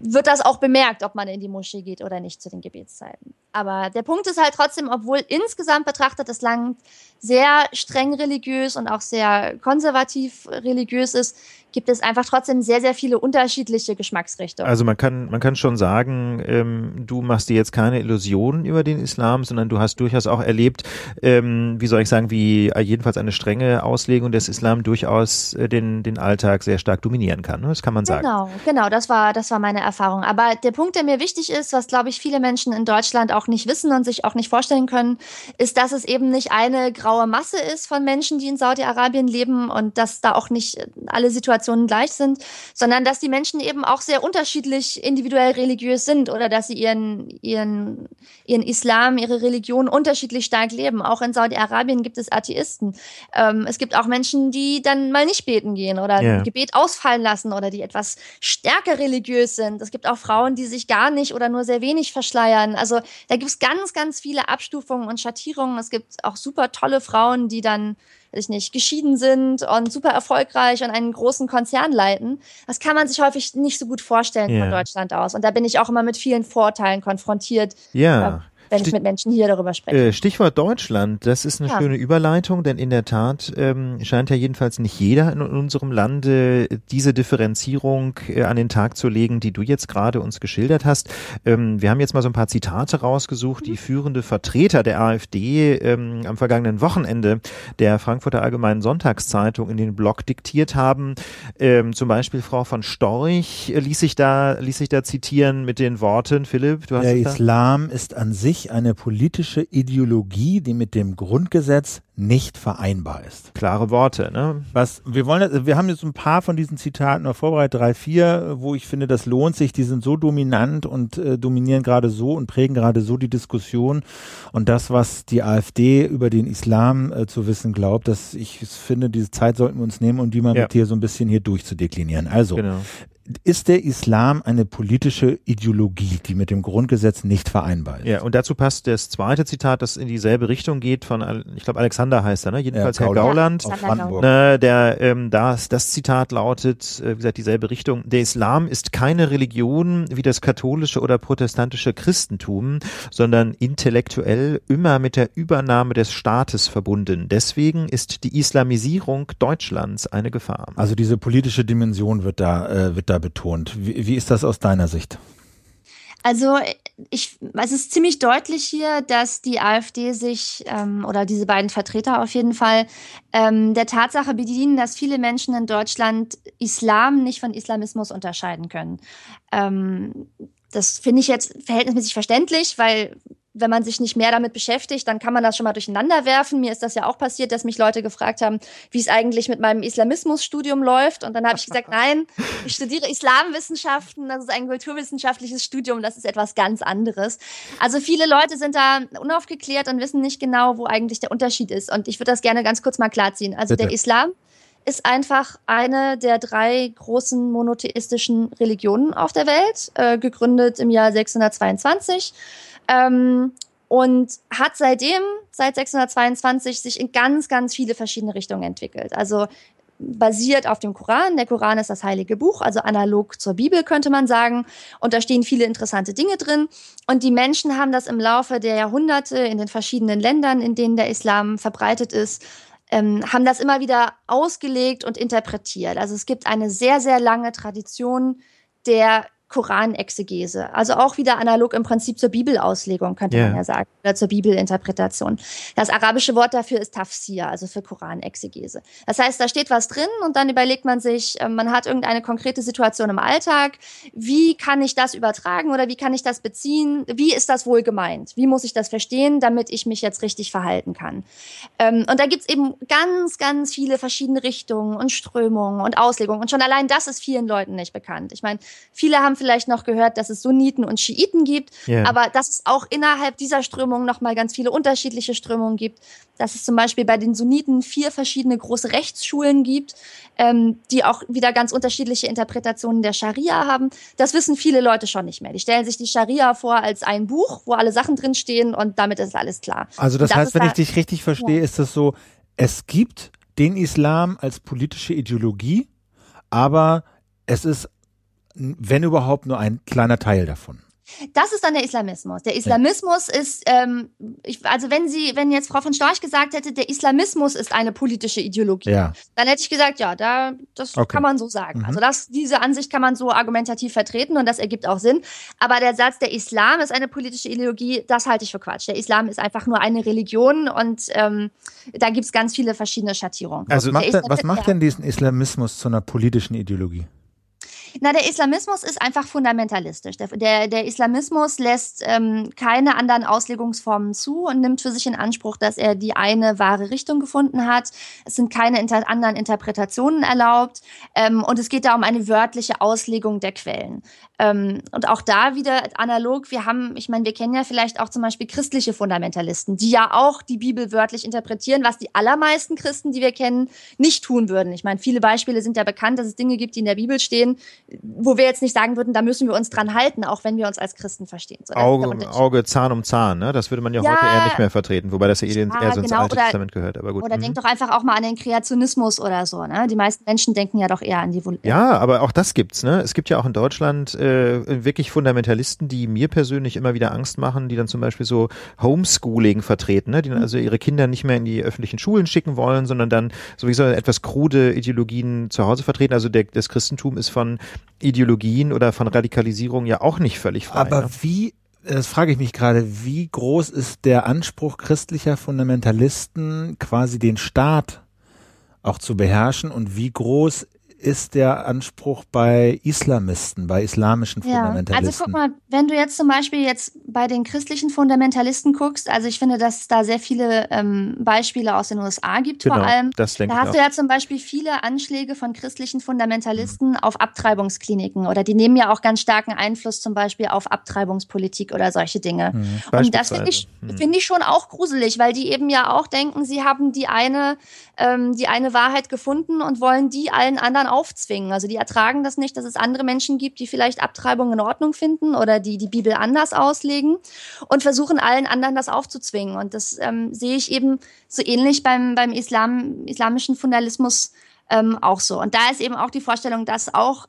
wird das auch bemerkt, ob man in die Moschee geht oder nicht zu den Gebetszeiten. Aber der Punkt ist halt trotzdem, obwohl insgesamt betrachtet das Land sehr streng religiös und auch sehr konservativ religiös ist, gibt es einfach trotzdem sehr, sehr viele unterschiedliche Geschmacksrichtungen. Also man kann, man kann schon sagen, ähm, du machst dir jetzt keine Illusionen über den Islam, sondern du hast durchaus auch erlebt, ähm, wie soll ich sagen, wie jedenfalls eine strenge Auslegung des Islam durchaus äh, den, den Alltag sehr stark dominieren kann. Ne? Das kann man sagen. Genau, genau, das war, das war meine Erfahrung. Aber der Punkt, der mir wichtig ist, was glaube ich viele Menschen in Deutschland auch nicht wissen und sich auch nicht vorstellen können, ist, dass es eben nicht eine graue Masse ist von Menschen, die in Saudi-Arabien leben und dass da auch nicht alle Situationen Situationen gleich sind, sondern dass die Menschen eben auch sehr unterschiedlich individuell religiös sind oder dass sie ihren, ihren, ihren Islam, ihre Religion unterschiedlich stark leben. Auch in Saudi-Arabien gibt es Atheisten. Ähm, es gibt auch Menschen, die dann mal nicht beten gehen oder yeah. Gebet ausfallen lassen oder die etwas stärker religiös sind. Es gibt auch Frauen, die sich gar nicht oder nur sehr wenig verschleiern. Also Da gibt es ganz, ganz viele Abstufungen und Schattierungen. Es gibt auch super tolle Frauen, die dann, weiß ich nicht, geschieden sind und super erfolgreich und einen großen Konzern leiten. Das kann man sich häufig nicht so gut vorstellen ja. von Deutschland aus. Und da bin ich auch immer mit vielen Vorteilen konfrontiert. Ja wenn Stich ich mit Menschen hier darüber spreche. Äh, Stichwort Deutschland, das ist eine ja. schöne Überleitung, denn in der Tat ähm, scheint ja jedenfalls nicht jeder in unserem Lande diese Differenzierung äh, an den Tag zu legen, die du jetzt gerade uns geschildert hast. Ähm, wir haben jetzt mal so ein paar Zitate rausgesucht, die mhm. führende Vertreter der AfD ähm, am vergangenen Wochenende der Frankfurter Allgemeinen Sonntagszeitung in den Blog diktiert haben. Ähm, zum Beispiel Frau von Storch ließ sich da ließ sich da zitieren mit den Worten, Philipp, du hast Der Islam ist an sich sich eine politische Ideologie, die mit dem Grundgesetz nicht vereinbar ist. Klare Worte, ne? Was, wir wollen, wir haben jetzt ein paar von diesen Zitaten noch vorbereitet, drei, vier, wo ich finde, das lohnt sich. Die sind so dominant und äh, dominieren gerade so und prägen gerade so die Diskussion und das, was die AfD über den Islam äh, zu wissen glaubt, dass ich finde, diese Zeit sollten wir uns nehmen, um die mal ja. mit dir so ein bisschen hier durchzudeklinieren. Also, genau ist der Islam eine politische Ideologie, die mit dem Grundgesetz nicht vereinbar ist. Ja, und dazu passt das zweite Zitat, das in dieselbe Richtung geht von, ich glaube, Alexander heißt er, ne? jedenfalls ja, Herr Gauland. Ja, ne, der, ähm, das, das Zitat lautet, äh, wie gesagt, dieselbe Richtung. Der Islam ist keine Religion wie das katholische oder protestantische Christentum, sondern intellektuell immer mit der Übernahme des Staates verbunden. Deswegen ist die Islamisierung Deutschlands eine Gefahr. Also diese politische Dimension wird da, äh, wird da betont. Wie, wie ist das aus deiner Sicht? Also ich, es ist ziemlich deutlich hier, dass die AfD sich ähm, oder diese beiden Vertreter auf jeden Fall ähm, der Tatsache bedienen, dass viele Menschen in Deutschland Islam nicht von Islamismus unterscheiden können. Ähm, das finde ich jetzt verhältnismäßig verständlich, weil wenn man sich nicht mehr damit beschäftigt, dann kann man das schon mal durcheinander werfen. Mir ist das ja auch passiert, dass mich Leute gefragt haben, wie es eigentlich mit meinem Islamismusstudium läuft. Und dann habe ich gesagt, *laughs* nein, ich studiere Islamwissenschaften, das ist ein kulturwissenschaftliches Studium, das ist etwas ganz anderes. Also viele Leute sind da unaufgeklärt und wissen nicht genau, wo eigentlich der Unterschied ist. Und ich würde das gerne ganz kurz mal klarziehen. Also Bitte. der Islam ist einfach eine der drei großen monotheistischen Religionen auf der Welt, äh, gegründet im Jahr 622 ähm, und hat seitdem, seit 622, sich in ganz, ganz viele verschiedene Richtungen entwickelt. Also basiert auf dem Koran. Der Koran ist das heilige Buch, also analog zur Bibel könnte man sagen. Und da stehen viele interessante Dinge drin. Und die Menschen haben das im Laufe der Jahrhunderte in den verschiedenen Ländern, in denen der Islam verbreitet ist, ähm, haben das immer wieder ausgelegt und interpretiert. Also es gibt eine sehr, sehr lange Tradition der Koranexegese. Also auch wieder analog im Prinzip zur Bibelauslegung, könnte yeah. man ja sagen, oder zur Bibelinterpretation. Das arabische Wort dafür ist Tafsir, also für Koranexegese. Das heißt, da steht was drin und dann überlegt man sich, ähm, man hat irgendeine konkrete Situation im Alltag. Wie kann ich das übertragen oder wie kann ich das beziehen? Wie ist das wohl gemeint? Wie muss ich das verstehen, damit ich mich jetzt richtig verhalten kann? Ähm, und da gibt's eben ganz, ganz viele verschiedene Richtungen und Strömungen und Auslegungen. Und schon allein das ist vielen Leuten nicht bekannt. Ich meine, viele haben vielleicht noch gehört, dass es Sunniten und Schiiten gibt, yeah. aber dass es auch innerhalb dieser Strömung nochmal ganz viele unterschiedliche Strömungen gibt. Dass es zum Beispiel bei den Sunniten vier verschiedene große Rechtsschulen gibt, ähm, die auch wieder ganz unterschiedliche Interpretationen der Scharia haben. Das wissen viele Leute schon nicht mehr. Die stellen sich die Scharia vor als ein Buch, wo alle Sachen drinstehen und damit ist alles klar. Also das, das heißt, wenn ich dich richtig verstehe, ja. ist das so, es gibt den Islam als politische Ideologie, aber es ist wenn überhaupt nur ein kleiner Teil davon. Das ist dann der Islamismus. Der Islamismus ja. ist, ähm, ich, also wenn sie, wenn jetzt Frau von Storch gesagt hätte, der Islamismus ist eine politische Ideologie, ja. dann hätte ich gesagt, ja, da, das okay. kann man so sagen. Mhm. Also das, diese Ansicht kann man so argumentativ vertreten und das ergibt auch Sinn. Aber der Satz, der Islam ist eine politische Ideologie, das halte ich für Quatsch. Der Islam ist einfach nur eine Religion und ähm, da gibt es ganz viele verschiedene Schattierungen. Also was macht, was macht denn diesen Islamismus zu einer politischen Ideologie? Na, der Islamismus ist einfach fundamentalistisch. Der, der, der Islamismus lässt ähm, keine anderen Auslegungsformen zu und nimmt für sich in Anspruch, dass er die eine wahre Richtung gefunden hat. Es sind keine inter anderen Interpretationen erlaubt ähm, und es geht da um eine wörtliche Auslegung der Quellen. Ähm, und auch da wieder analog, wir haben, ich meine, wir kennen ja vielleicht auch zum Beispiel christliche Fundamentalisten, die ja auch die Bibel wörtlich interpretieren, was die allermeisten Christen, die wir kennen, nicht tun würden. Ich meine, viele Beispiele sind ja bekannt, dass es Dinge gibt, die in der Bibel stehen, wo wir jetzt nicht sagen würden, da müssen wir uns dran halten, auch wenn wir uns als Christen verstehen. So, Auge, Auge, Zahn um Zahn, ne? Das würde man ja, ja, heute eher nicht mehr vertreten, wobei das ja, ja eher so ins genau, Alte oder, Testament gehört. Aber gut. Oder mhm. denkt doch einfach auch mal an den Kreationismus oder so, ne? Die meisten Menschen denken ja doch eher an die Vol Ja, aber auch das gibt's, ne? Es gibt ja auch in Deutschland äh, wirklich Fundamentalisten, die mir persönlich immer wieder Angst machen, die dann zum Beispiel so Homeschooling vertreten, ne? Die dann mhm. also ihre Kinder nicht mehr in die öffentlichen Schulen schicken wollen, sondern dann sowieso etwas krude Ideologien zu Hause vertreten. Also der, das Christentum ist von Ideologien oder von Radikalisierung ja auch nicht völlig frei. Aber ne? wie, das frage ich mich gerade, wie groß ist der Anspruch christlicher Fundamentalisten, quasi den Staat auch zu beherrschen und wie groß ist der Anspruch bei Islamisten, bei islamischen Fundamentalisten? Ja, also guck mal, wenn du jetzt zum Beispiel jetzt bei den christlichen Fundamentalisten guckst, also ich finde, dass es da sehr viele ähm, Beispiele aus den USA gibt genau, vor allem. Das da hast auch. du ja zum Beispiel viele Anschläge von christlichen Fundamentalisten mhm. auf Abtreibungskliniken oder die nehmen ja auch ganz starken Einfluss zum Beispiel auf Abtreibungspolitik oder solche Dinge. Mhm, Und das finde ich, mhm. finde ich schon auch gruselig, weil die eben ja auch denken, sie haben die eine, ähm, die eine Wahrheit gefunden und wollen die allen anderen aufzwingen. Also die ertragen das nicht, dass es andere Menschen gibt, die vielleicht Abtreibung in Ordnung finden oder die die Bibel anders auslegen und versuchen allen anderen das aufzuzwingen. Und das ähm, sehe ich eben so ähnlich beim, beim Islam, islamischen Fundamentalismus ähm, auch so. Und da ist eben auch die Vorstellung, dass auch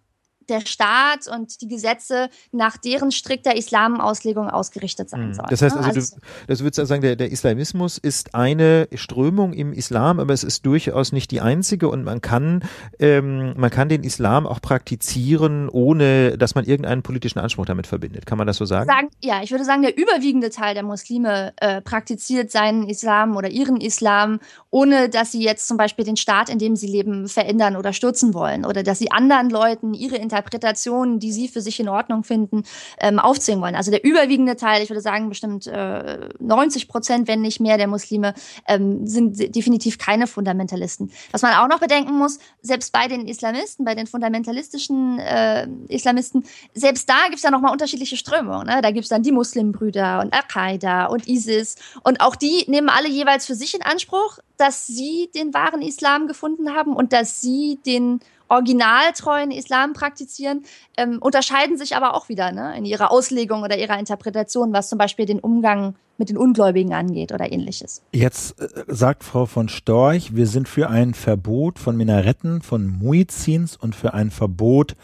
der Staat und die Gesetze nach deren strikter Islamauslegung ausgerichtet sein mhm. sollen. Das heißt also, also du, das würdest du sagen, der, der Islamismus ist eine Strömung im Islam, aber es ist durchaus nicht die einzige und man kann, ähm, man kann den Islam auch praktizieren, ohne dass man irgendeinen politischen Anspruch damit verbindet. Kann man das so sagen? sagen ja, ich würde sagen, der überwiegende Teil der Muslime äh, praktiziert seinen Islam oder ihren Islam, ohne dass sie jetzt zum Beispiel den Staat, in dem sie leben, verändern oder stürzen wollen oder dass sie anderen Leuten ihre Interpretationen, die sie für sich in Ordnung finden, ähm, aufzwingen wollen. Also der überwiegende Teil, ich würde sagen bestimmt äh, 90 Prozent, wenn nicht mehr der Muslime, ähm, sind definitiv keine Fundamentalisten. Was man auch noch bedenken muss, selbst bei den Islamisten, bei den fundamentalistischen äh, Islamisten, selbst da gibt es ja nochmal unterschiedliche Strömungen. Ne? Da gibt es dann die Muslimbrüder und Al-Qaida und ISIS und auch die nehmen alle jeweils für sich in Anspruch, dass sie den wahren Islam gefunden haben und dass sie den originaltreuen Islam praktizieren, ähm, unterscheiden sich aber auch wieder ne, in ihrer Auslegung oder ihrer Interpretation, was zum Beispiel den Umgang mit den Ungläubigen angeht oder ähnliches. Jetzt äh, sagt Frau von Storch, wir sind für ein Verbot von Minaretten, von Muizins und für ein Verbot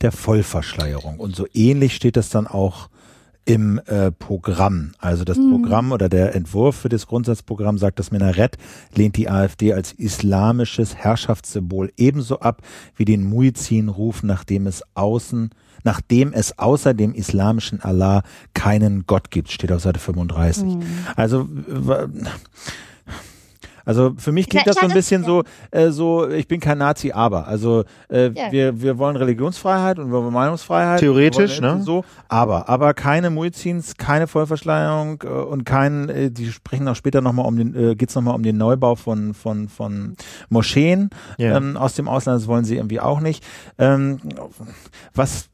der Vollverschleierung. Und so ähnlich steht das dann auch im äh, Programm. Also das mhm. Programm oder der Entwurf für das Grundsatzprogramm sagt, das Minarett lehnt die AfD als islamisches Herrschaftssymbol ebenso ab wie den Muizin-Ruf, nachdem es außen nachdem es außer dem islamischen Allah keinen Gott gibt, steht auf Seite 35. Mhm. Also also für mich klingt das so ein bisschen so, äh, so, ich bin kein Nazi, aber. Also äh, ja. wir, wir wollen Religionsfreiheit und wir wollen Meinungsfreiheit. Theoretisch, ne? So, aber, aber keine Muizins, keine Vollverschleierung äh, und kein, äh, die sprechen auch später nochmal um den, äh, geht's nochmal um den Neubau von, von, von Moscheen ja. ähm, aus dem Ausland, das wollen sie irgendwie auch nicht. Ähm, was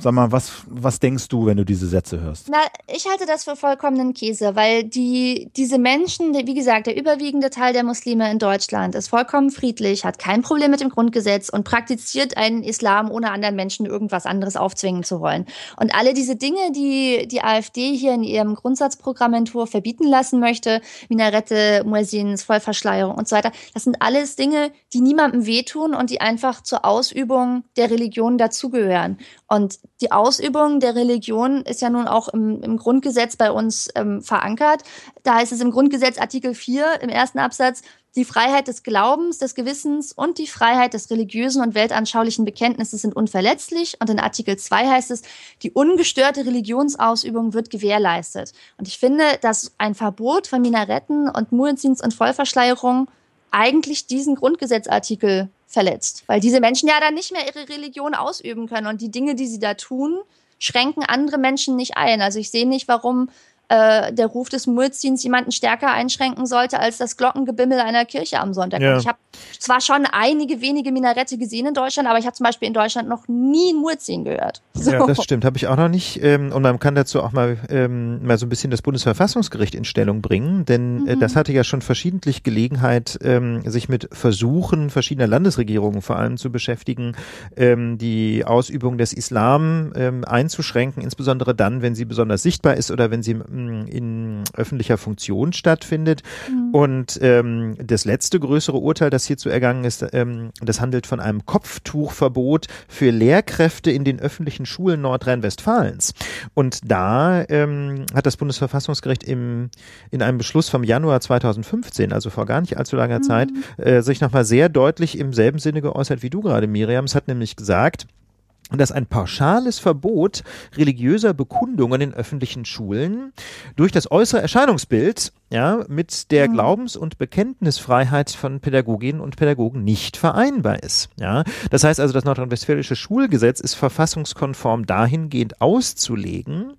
Sag mal, was, was denkst du, wenn du diese Sätze hörst? Na, ich halte das für vollkommenen Käse, weil die, diese Menschen, wie gesagt, der überwiegende Teil der Muslime in Deutschland ist vollkommen friedlich, hat kein Problem mit dem Grundgesetz und praktiziert einen Islam, ohne anderen Menschen irgendwas anderes aufzwingen zu wollen. Und alle diese Dinge, die die AfD hier in ihrem Grundsatzprogrammentwurf verbieten lassen möchte, Minarette, Muezzins, Vollverschleierung und so weiter, das sind alles Dinge, die niemandem wehtun und die einfach zur Ausübung der Religion dazugehören. Und die Ausübung der Religion ist ja nun auch im, im Grundgesetz bei uns ähm, verankert. Da heißt es im Grundgesetz Artikel 4 im ersten Absatz, die Freiheit des Glaubens, des Gewissens und die Freiheit des religiösen und weltanschaulichen Bekenntnisses sind unverletzlich. Und in Artikel 2 heißt es, die ungestörte Religionsausübung wird gewährleistet. Und ich finde, dass ein Verbot von Minaretten und Muezzins und Vollverschleierung eigentlich diesen Grundgesetzartikel verletzt, weil diese Menschen ja dann nicht mehr ihre Religion ausüben können und die Dinge, die sie da tun, schränken andere Menschen nicht ein. Also ich sehe nicht, warum äh, der Ruf des Muezzins jemanden stärker einschränken sollte als das Glockengebimmel einer Kirche am Sonntag. Ja. Ich habe zwar schon einige wenige Minarette gesehen in Deutschland, aber ich habe zum Beispiel in Deutschland noch nie einen Muezzin gehört. *laughs* So. Ja, das stimmt, habe ich auch noch nicht. Ähm, und man kann dazu auch mal, ähm, mal so ein bisschen das Bundesverfassungsgericht in Stellung bringen, denn äh, mhm. das hatte ja schon verschiedentlich Gelegenheit, ähm, sich mit Versuchen verschiedener Landesregierungen vor allem zu beschäftigen, ähm, die Ausübung des Islam ähm, einzuschränken, insbesondere dann, wenn sie besonders sichtbar ist oder wenn sie ähm, in öffentlicher Funktion stattfindet. Mhm. Und ähm, das letzte größere Urteil, das hierzu ergangen ist, ähm, das handelt von einem Kopftuchverbot für Lehrkräfte in den öffentlichen Schulen Nordrhein-Westfalens. Und da ähm, hat das Bundesverfassungsgericht im, in einem Beschluss vom Januar 2015, also vor gar nicht allzu langer mhm. Zeit, äh, sich nochmal sehr deutlich im selben Sinne geäußert wie du gerade, Miriam. Es hat nämlich gesagt, dass ein pauschales Verbot religiöser Bekundungen in öffentlichen Schulen durch das äußere Erscheinungsbild ja, mit der mhm. Glaubens- und Bekenntnisfreiheit von Pädagoginnen und Pädagogen nicht vereinbar ist. Ja, das heißt also, das nordrhein-westfälische Schulgesetz ist verfassungskonform dahingehend auszulegen,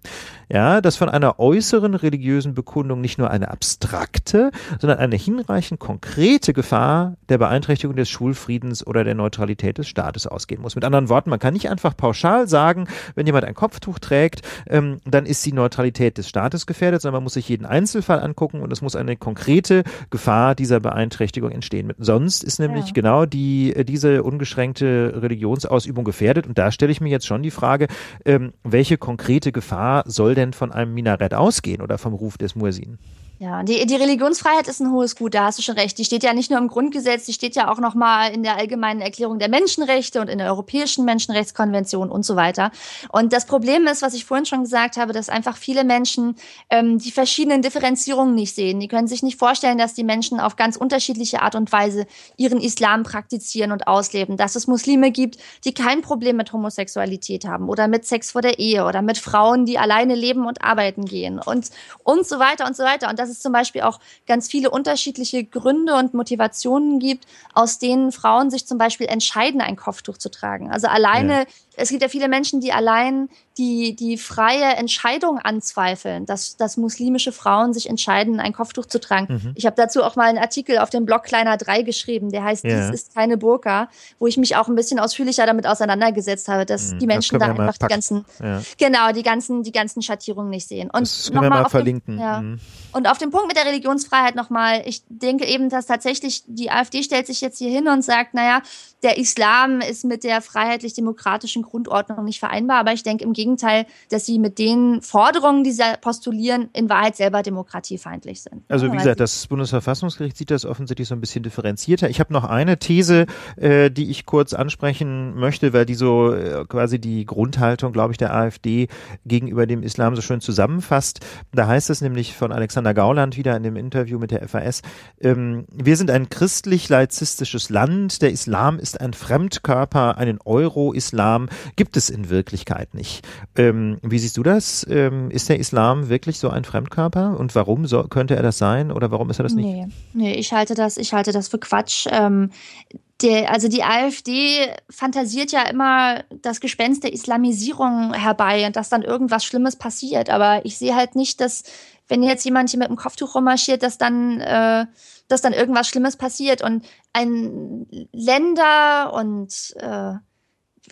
ja, dass von einer äußeren religiösen Bekundung nicht nur eine abstrakte, sondern eine hinreichend konkrete Gefahr der Beeinträchtigung des Schulfriedens oder der Neutralität des Staates ausgehen muss. Mit anderen Worten, man kann nicht einfach pauschal sagen, wenn jemand ein Kopftuch trägt, ähm, dann ist die Neutralität des Staates gefährdet, sondern man muss sich jeden Einzelfall angucken und es muss eine konkrete Gefahr dieser Beeinträchtigung entstehen. Sonst ist nämlich ja. genau die, äh, diese ungeschränkte Religionsausübung gefährdet. Und da stelle ich mir jetzt schon die Frage, ähm, welche konkrete Gefahr soll denn von einem Minarett ausgehen oder vom Ruf des Muezzin? Ja, die, die Religionsfreiheit ist ein hohes Gut, da hast du schon recht. Die steht ja nicht nur im Grundgesetz, die steht ja auch nochmal in der allgemeinen Erklärung der Menschenrechte und in der Europäischen Menschenrechtskonvention und so weiter. Und das Problem ist, was ich vorhin schon gesagt habe, dass einfach viele Menschen ähm, die verschiedenen Differenzierungen nicht sehen. Die können sich nicht vorstellen, dass die Menschen auf ganz unterschiedliche Art und Weise ihren Islam praktizieren und ausleben. Dass es Muslime gibt, die kein Problem mit Homosexualität haben oder mit Sex vor der Ehe oder mit Frauen, die alleine leben und arbeiten gehen und, und so weiter und so weiter. Und dass es zum Beispiel auch ganz viele unterschiedliche Gründe und Motivationen gibt, aus denen Frauen sich zum Beispiel entscheiden, ein Kopftuch zu tragen. Also alleine ja es gibt ja viele Menschen, die allein die, die freie Entscheidung anzweifeln, dass, dass muslimische Frauen sich entscheiden, ein Kopftuch zu tragen. Mhm. Ich habe dazu auch mal einen Artikel auf dem Blog Kleiner 3 geschrieben, der heißt, ja. dies ist keine Burka, wo ich mich auch ein bisschen ausführlicher damit auseinandergesetzt habe, dass mhm, die Menschen da einfach die ganzen, ja. genau, die ganzen, die ganzen Schattierungen nicht sehen. Und das können wir mal verlinken. Dem, ja. Mhm. Und auf dem Punkt mit der Religionsfreiheit nochmal, ich denke eben, dass tatsächlich die AfD stellt sich jetzt hier hin und sagt, naja, der Islam ist mit der freiheitlich-demokratischen Grundordnung nicht vereinbar. Aber ich denke im Gegenteil, dass sie mit den Forderungen, die sie postulieren, in Wahrheit selber demokratiefeindlich sind. Also wie gesagt, das Bundesverfassungsgericht sieht das offensichtlich so ein bisschen differenzierter. Ich habe noch eine These, äh, die ich kurz ansprechen möchte, weil die so äh, quasi die Grundhaltung, glaube ich, der AfD gegenüber dem Islam so schön zusammenfasst. Da heißt es nämlich von Alexander Gauland wieder in dem Interview mit der FAS, ähm, wir sind ein christlich-laizistisches Land, der Islam ist ist ein Fremdkörper, einen Euro-Islam gibt es in Wirklichkeit nicht. Ähm, wie siehst du das? Ähm, ist der Islam wirklich so ein Fremdkörper und warum so, könnte er das sein oder warum ist er das nicht? Nee, nee ich halte das, ich halte das für Quatsch. Ähm, der, also die AfD fantasiert ja immer das Gespenst der Islamisierung herbei und dass dann irgendwas Schlimmes passiert. Aber ich sehe halt nicht, dass wenn jetzt jemand hier mit dem Kopftuch rummarschiert, dass dann äh, dass dann irgendwas Schlimmes passiert. Und ein Länder und äh,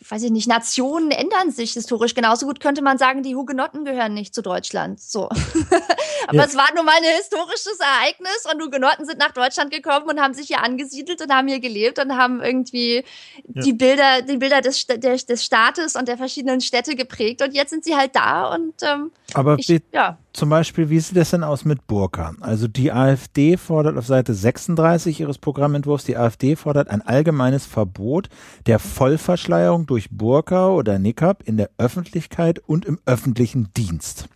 weiß ich nicht, Nationen ändern sich historisch. Genauso gut könnte man sagen, die Hugenotten gehören nicht zu Deutschland. So. *laughs* Aber ja. es war nun mal ein historisches Ereignis und Hugenotten sind nach Deutschland gekommen und haben sich hier angesiedelt und haben hier gelebt und haben irgendwie ja. die Bilder, die Bilder des, des, des Staates und der verschiedenen Städte geprägt. Und jetzt sind sie halt da und ähm, Aber ich, ja. zum Beispiel, wie sieht das denn aus mit Burka? Also die AfD fordert auf Seite 36 ihres Programmentwurfs, die AfD fordert ein allgemeines Verbot der Vollverschleierung durch Burka oder Niqab in der Öffentlichkeit und im öffentlichen Dienst.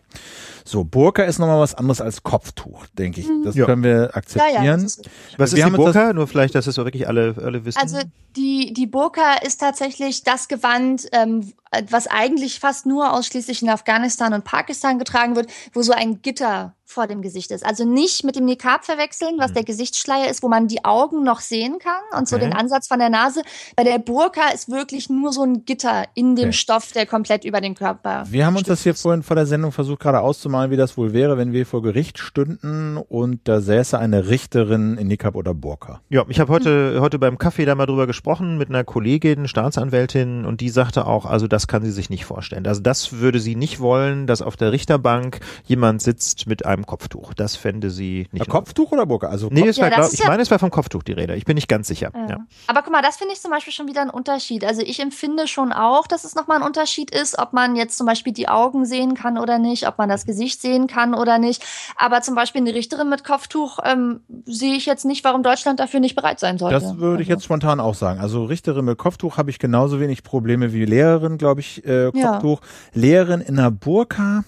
So, Burka ist nochmal was anderes als Kopftuch, denke ich. Das ja. können wir akzeptieren. Ja, ja, ist was ist die Burka? Nur vielleicht, dass es so wirklich alle, alle wissen. Also die, die Burka ist tatsächlich das Gewand, ähm, äh, was eigentlich fast nur ausschließlich in Afghanistan und Pakistan getragen wird, wo so ein Gitter vor dem Gesicht ist. Also nicht mit dem Nikab verwechseln, was mhm. der Gesichtsschleier ist, wo man die Augen noch sehen kann und so den Ansatz von der Nase. Bei der Burka ist wirklich nur so ein Gitter in dem okay. Stoff, der komplett über den Körper. Wir haben uns das hier vorhin vor der Sendung versucht gerade auszumalen, wie das wohl wäre, wenn wir vor Gericht stünden und da säße eine Richterin in Nikab oder Burka. Ja, ich habe heute, mhm. heute beim Kaffee da mal drüber gesprochen mit einer Kollegin, Staatsanwältin und die sagte auch, also das kann sie sich nicht vorstellen. Also das würde sie nicht wollen, dass auf der Richterbank jemand sitzt mit einem Kopftuch. Das fände sie nicht. Ja, Kopftuch oder Burka? Also nee, es war, glaub, ich ja meine, es war vom Kopftuch die Rede. Ich bin nicht ganz sicher. Ja. Aber guck mal, das finde ich zum Beispiel schon wieder ein Unterschied. Also ich empfinde schon auch, dass es nochmal ein Unterschied ist, ob man jetzt zum Beispiel die Augen sehen kann oder nicht, ob man das Gesicht sehen kann oder nicht. Aber zum Beispiel eine Richterin mit Kopftuch ähm, sehe ich jetzt nicht, warum Deutschland dafür nicht bereit sein sollte. Das würde ich also. jetzt spontan auch sagen. Also Richterin mit Kopftuch habe ich genauso wenig Probleme wie Lehrerin, glaube ich, äh, Kopftuch. Lehrerin in einer Burka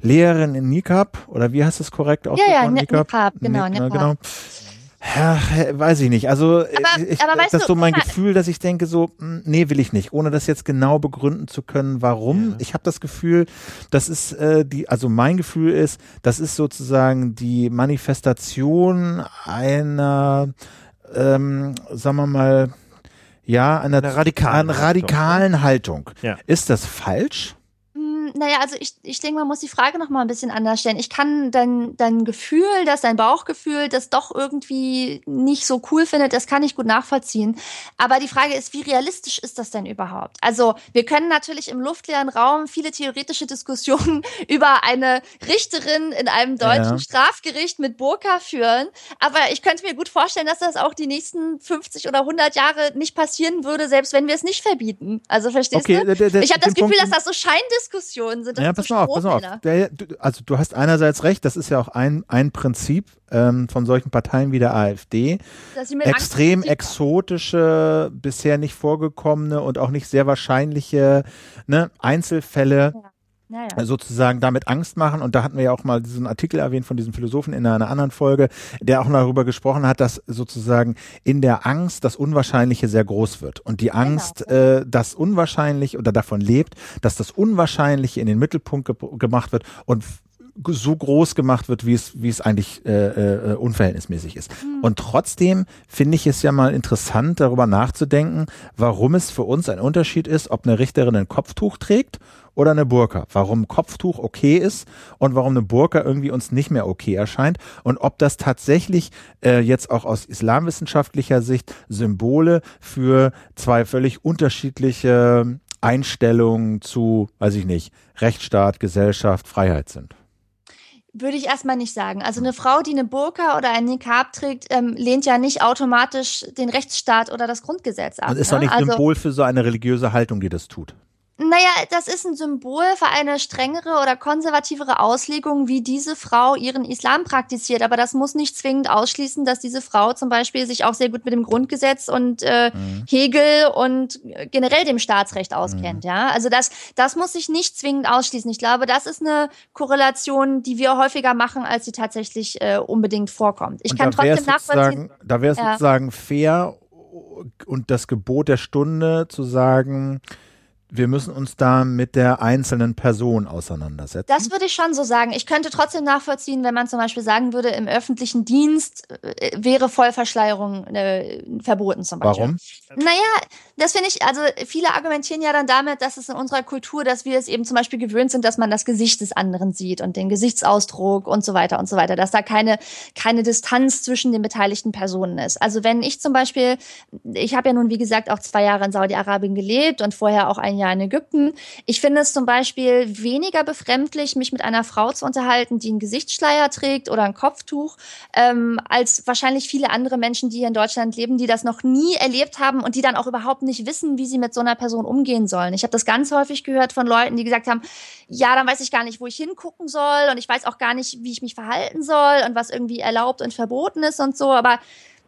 Lehrerin in Nikab, oder wie heißt das korrekt Ja, ja, Nikab, genau, Nikab. genau. Ja, weiß ich nicht. Also aber, ich, aber das ist so mein Gefühl, dass ich denke so, hm, nee, will ich nicht, ohne das jetzt genau begründen zu können, warum. Ja. Ich habe das Gefühl, das ist äh, die, also mein Gefühl ist, das ist sozusagen die Manifestation einer, ähm, sagen wir mal, ja, einer, einer radikalen, einer radikalen Haltung. Haltung. Ja. Ist das falsch? Naja, also ich, ich denke, man muss die Frage noch mal ein bisschen anders stellen. Ich kann dein, dein Gefühl, dass dein Bauchgefühl das doch irgendwie nicht so cool findet, das kann ich gut nachvollziehen. Aber die Frage ist, wie realistisch ist das denn überhaupt? Also wir können natürlich im luftleeren Raum viele theoretische Diskussionen *laughs* über eine Richterin in einem deutschen ja. Strafgericht mit Burka führen. Aber ich könnte mir gut vorstellen, dass das auch die nächsten 50 oder 100 Jahre nicht passieren würde, selbst wenn wir es nicht verbieten. Also verstehst okay, du? Ich habe das Gefühl, Punkt, dass das so Scheindiskussionen Diskussionen sind. Das ja, pass mal auf, pass mal auf. Der, also du hast einerseits recht, das ist ja auch ein, ein Prinzip ähm, von solchen Parteien wie der AfD. Extrem exotische, bisher nicht vorgekommene und auch nicht sehr wahrscheinliche ne, Einzelfälle. Ja naja. sozusagen damit Angst machen. Und da hatten wir ja auch mal diesen Artikel erwähnt von diesem Philosophen in einer anderen Folge, der auch darüber gesprochen hat, dass sozusagen in der Angst das Unwahrscheinliche sehr groß wird. Und die genau. Angst, genau. äh, das Unwahrscheinlich oder davon lebt, dass das Unwahrscheinliche in den Mittelpunkt ge gemacht wird und so groß gemacht wird, wie es, wie es eigentlich äh, äh, unverhältnismäßig ist. Mhm. Und trotzdem finde ich es ja mal interessant, darüber nachzudenken, warum es für uns ein Unterschied ist, ob eine Richterin ein Kopftuch trägt oder eine Burka. Warum Kopftuch okay ist und warum eine Burka irgendwie uns nicht mehr okay erscheint und ob das tatsächlich äh, jetzt auch aus islamwissenschaftlicher Sicht Symbole für zwei völlig unterschiedliche Einstellungen zu, weiß ich nicht, Rechtsstaat, Gesellschaft, Freiheit sind. Würde ich erstmal nicht sagen. Also eine Frau, die eine Burka oder ein Nikab trägt, ähm, lehnt ja nicht automatisch den Rechtsstaat oder das Grundgesetz ab. Und ist ne? doch nicht also, Symbol für so eine religiöse Haltung, die das tut. Naja, das ist ein Symbol für eine strengere oder konservativere Auslegung, wie diese Frau ihren Islam praktiziert. Aber das muss nicht zwingend ausschließen, dass diese Frau zum Beispiel sich auch sehr gut mit dem Grundgesetz und äh, mhm. Hegel und generell dem Staatsrecht auskennt. Mhm. Ja, also das, das muss sich nicht zwingend ausschließen. Ich glaube, das ist eine Korrelation, die wir häufiger machen, als sie tatsächlich äh, unbedingt vorkommt. Ich und kann trotzdem nachvollziehen. Da wäre es ja. sozusagen fair und das Gebot der Stunde zu sagen, wir müssen uns da mit der einzelnen Person auseinandersetzen. Das würde ich schon so sagen. Ich könnte trotzdem nachvollziehen, wenn man zum Beispiel sagen würde, im öffentlichen Dienst äh, wäre Vollverschleierung äh, verboten zum Beispiel. Warum? Naja, das finde ich, also viele argumentieren ja dann damit, dass es in unserer Kultur, dass wir es eben zum Beispiel gewöhnt sind, dass man das Gesicht des anderen sieht und den Gesichtsausdruck und so weiter und so weiter, dass da keine, keine Distanz zwischen den beteiligten Personen ist. Also wenn ich zum Beispiel, ich habe ja nun, wie gesagt, auch zwei Jahre in Saudi-Arabien gelebt und vorher auch ein Jahr in Ägypten. Ich finde es zum Beispiel weniger befremdlich, mich mit einer Frau zu unterhalten, die einen Gesichtsschleier trägt oder ein Kopftuch, ähm, als wahrscheinlich viele andere Menschen, die hier in Deutschland leben, die das noch nie erlebt haben und die dann auch überhaupt nicht wissen, wie sie mit so einer Person umgehen sollen. Ich habe das ganz häufig gehört von Leuten, die gesagt haben, ja, dann weiß ich gar nicht, wo ich hingucken soll und ich weiß auch gar nicht, wie ich mich verhalten soll und was irgendwie erlaubt und verboten ist und so. Aber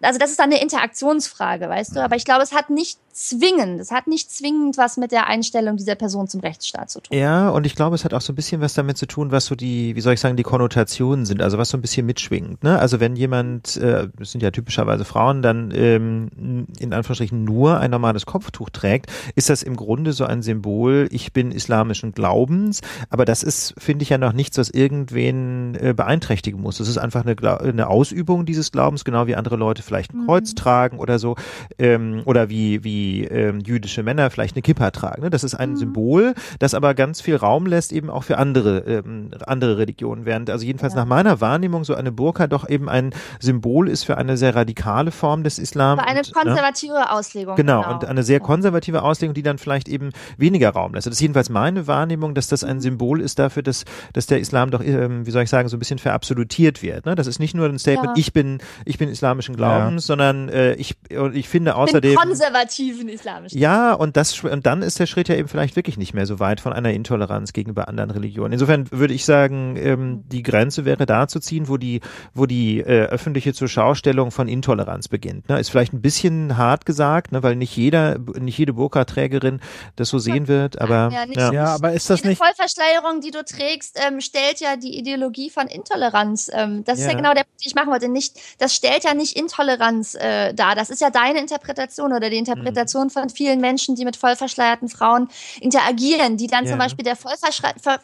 also das ist dann eine Interaktionsfrage, weißt du? Aber ich glaube, es hat nicht zwingend, es hat nicht zwingend was mit der Einstellung dieser Person zum Rechtsstaat zu tun. Ja, und ich glaube, es hat auch so ein bisschen was damit zu tun, was so die, wie soll ich sagen, die Konnotationen sind, also was so ein bisschen mitschwingt. Ne? Also wenn jemand, äh, das sind ja typischerweise Frauen, dann ähm, in Anführungsstrichen nur ein normales Kopftuch trägt, ist das im Grunde so ein Symbol, ich bin islamischen Glaubens, aber das ist, finde ich ja noch nichts, was irgendwen äh, beeinträchtigen muss. Es ist einfach eine, eine Ausübung dieses Glaubens, genau wie andere Leute vielleicht ein Kreuz mhm. tragen oder so, ähm, oder wie, wie ähm, jüdische Männer vielleicht eine Kippa tragen. Ne? Das ist ein mhm. Symbol, das aber ganz viel Raum lässt eben auch für andere ähm, andere Religionen. Während also jedenfalls ja. nach meiner Wahrnehmung so eine Burka doch eben ein Symbol ist für eine sehr radikale Form des Islam. Für eine und, ne? konservative ne? Auslegung. Genau, genau, und eine sehr konservative Auslegung, die dann vielleicht eben weniger Raum lässt. Das ist jedenfalls meine Wahrnehmung, dass das ein mhm. Symbol ist dafür, dass, dass der Islam doch, ähm, wie soll ich sagen, so ein bisschen verabsolutiert wird. Ne? Das ist nicht nur ein Statement, ja. ich bin, ich bin islamischen Glaubens, ja. sondern äh, ich, ich finde außerdem. Konservativ konservativen islamischen. Ja, und das und dann ist der Schritt ja eben vielleicht wirklich nicht mehr so weit von einer Intoleranz gegenüber anderen Religionen. Insofern würde ich sagen, ähm, die Grenze wäre da zu ziehen, wo die, wo die äh, öffentliche Zurschaustellung von Intoleranz beginnt. Ne? Ist vielleicht ein bisschen hart gesagt, ne? weil nicht jeder, nicht jede Burka-Trägerin das so sehen wird, aber ja, ja. ja aber ist das jede nicht? Vollverschleierung, die du trägst, ähm, stellt ja die Ideologie von Intoleranz. Ähm, das ja. ist ja genau der Punkt, den ich machen wollte. Nicht, das stellt ja nicht Intoleranz äh, dar. Das ist ja deine Interpretation oder die Interpretation Interpretation von vielen Menschen, die mit vollverschleierten Frauen interagieren, die dann ja. zum Beispiel der,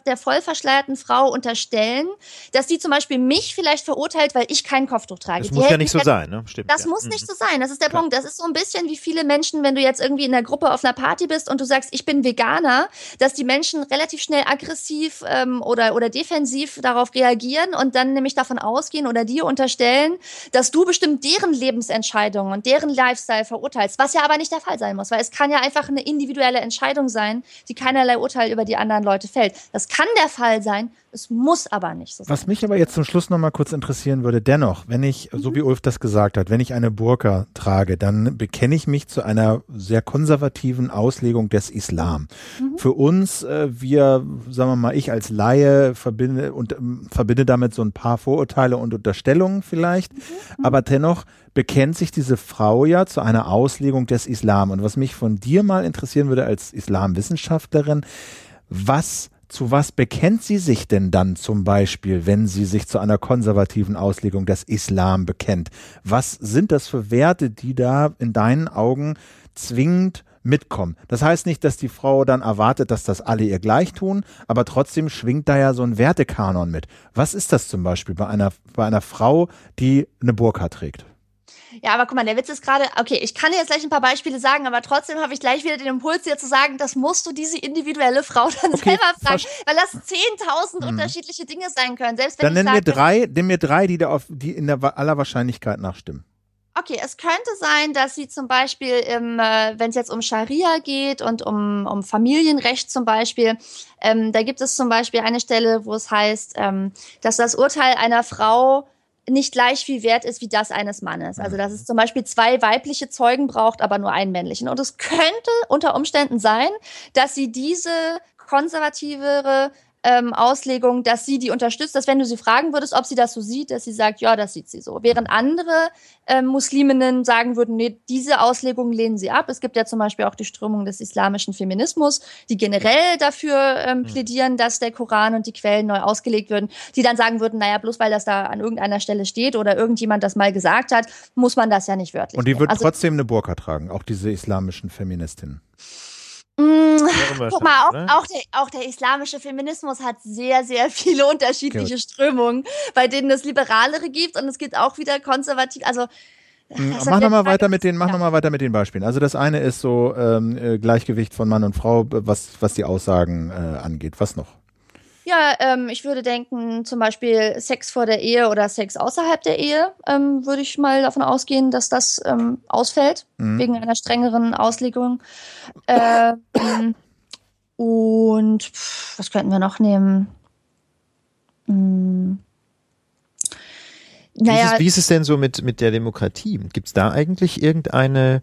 der vollverschleierten Frau unterstellen, dass sie zum Beispiel mich vielleicht verurteilt, weil ich kein Kopftuch trage. Das die muss ja nicht so sein, ne? Stimmt. Das ja. muss nicht mhm. so sein. Das ist der Klar. Punkt. Das ist so ein bisschen wie viele Menschen, wenn du jetzt irgendwie in der Gruppe auf einer Party bist und du sagst, ich bin Veganer, dass die Menschen relativ schnell aggressiv ähm, oder, oder defensiv darauf reagieren und dann nämlich davon ausgehen oder dir unterstellen, dass du bestimmt deren Lebensentscheidungen und deren Lifestyle verurteilst, was ja aber nicht der Fall sein muss, weil es kann ja einfach eine individuelle Entscheidung sein, die keinerlei Urteil über die anderen Leute fällt. Das kann der Fall sein, es muss aber nicht so sein. Was mich aber jetzt zum Schluss nochmal kurz interessieren würde, dennoch, wenn ich, mhm. so wie Ulf das gesagt hat, wenn ich eine Burka trage, dann bekenne ich mich zu einer sehr konservativen Auslegung des Islam. Mhm. Für uns, äh, wir, sagen wir mal, ich als Laie verbinde und ähm, verbinde damit so ein paar Vorurteile und Unterstellungen vielleicht, mhm. aber dennoch bekennt sich diese Frau ja zu einer Auslegung des Islam. Und was mich von dir mal interessieren würde als Islamwissenschaftlerin, was zu was bekennt sie sich denn dann zum Beispiel, wenn sie sich zu einer konservativen Auslegung des Islam bekennt? Was sind das für Werte, die da in deinen Augen zwingend mitkommen? Das heißt nicht, dass die Frau dann erwartet, dass das alle ihr gleich tun, aber trotzdem schwingt da ja so ein Wertekanon mit. Was ist das zum Beispiel bei einer, bei einer Frau, die eine Burka trägt? Ja, aber guck mal, der Witz ist gerade, okay, ich kann dir jetzt gleich ein paar Beispiele sagen, aber trotzdem habe ich gleich wieder den Impuls hier zu sagen, das musst du diese individuelle Frau dann okay, selber fragen, weil das 10.000 mhm. unterschiedliche Dinge sein können. Selbst wenn dann nenn mir drei, nenn mir drei, die da auf, die in der aller Wahrscheinlichkeit nachstimmen. Okay, es könnte sein, dass sie zum Beispiel, im, äh, wenn es jetzt um Scharia geht und um, um Familienrecht zum Beispiel, ähm, da gibt es zum Beispiel eine Stelle, wo es heißt, ähm, dass das Urteil einer Frau nicht gleich viel wert ist wie das eines Mannes. Also dass es zum Beispiel zwei weibliche Zeugen braucht, aber nur einen männlichen. Und es könnte unter Umständen sein, dass sie diese konservativere ähm, Auslegung, dass sie die unterstützt, dass wenn du sie fragen würdest, ob sie das so sieht, dass sie sagt, ja, das sieht sie so. Während andere ähm, Musliminnen sagen würden, nee, diese Auslegung lehnen sie ab. Es gibt ja zum Beispiel auch die Strömung des islamischen Feminismus, die generell dafür ähm, plädieren, dass der Koran und die Quellen neu ausgelegt würden, die dann sagen würden, naja, bloß weil das da an irgendeiner Stelle steht oder irgendjemand das mal gesagt hat, muss man das ja nicht wörtlich. Und die wird also, trotzdem eine Burka tragen, auch diese islamischen Feministinnen. Mmh, guck mal, auch, ne? auch, der, auch der islamische Feminismus hat sehr, sehr viele unterschiedliche Gut. Strömungen, bei denen es Liberalere gibt und es gibt auch wieder konservativ. Also hm, mach nochmal weiter mit den, mach ja. noch mal weiter mit den Beispielen. Also das eine ist so ähm, äh, Gleichgewicht von Mann und Frau, was, was die Aussagen äh, angeht. Was noch? Ja, ähm, ich würde denken, zum Beispiel Sex vor der Ehe oder Sex außerhalb der Ehe, ähm, würde ich mal davon ausgehen, dass das ähm, ausfällt, mhm. wegen einer strengeren Auslegung. Ähm, und pff, was könnten wir noch nehmen? Hm. Naja, wie, ist es, wie ist es denn so mit, mit der Demokratie? Gibt es da eigentlich irgendeine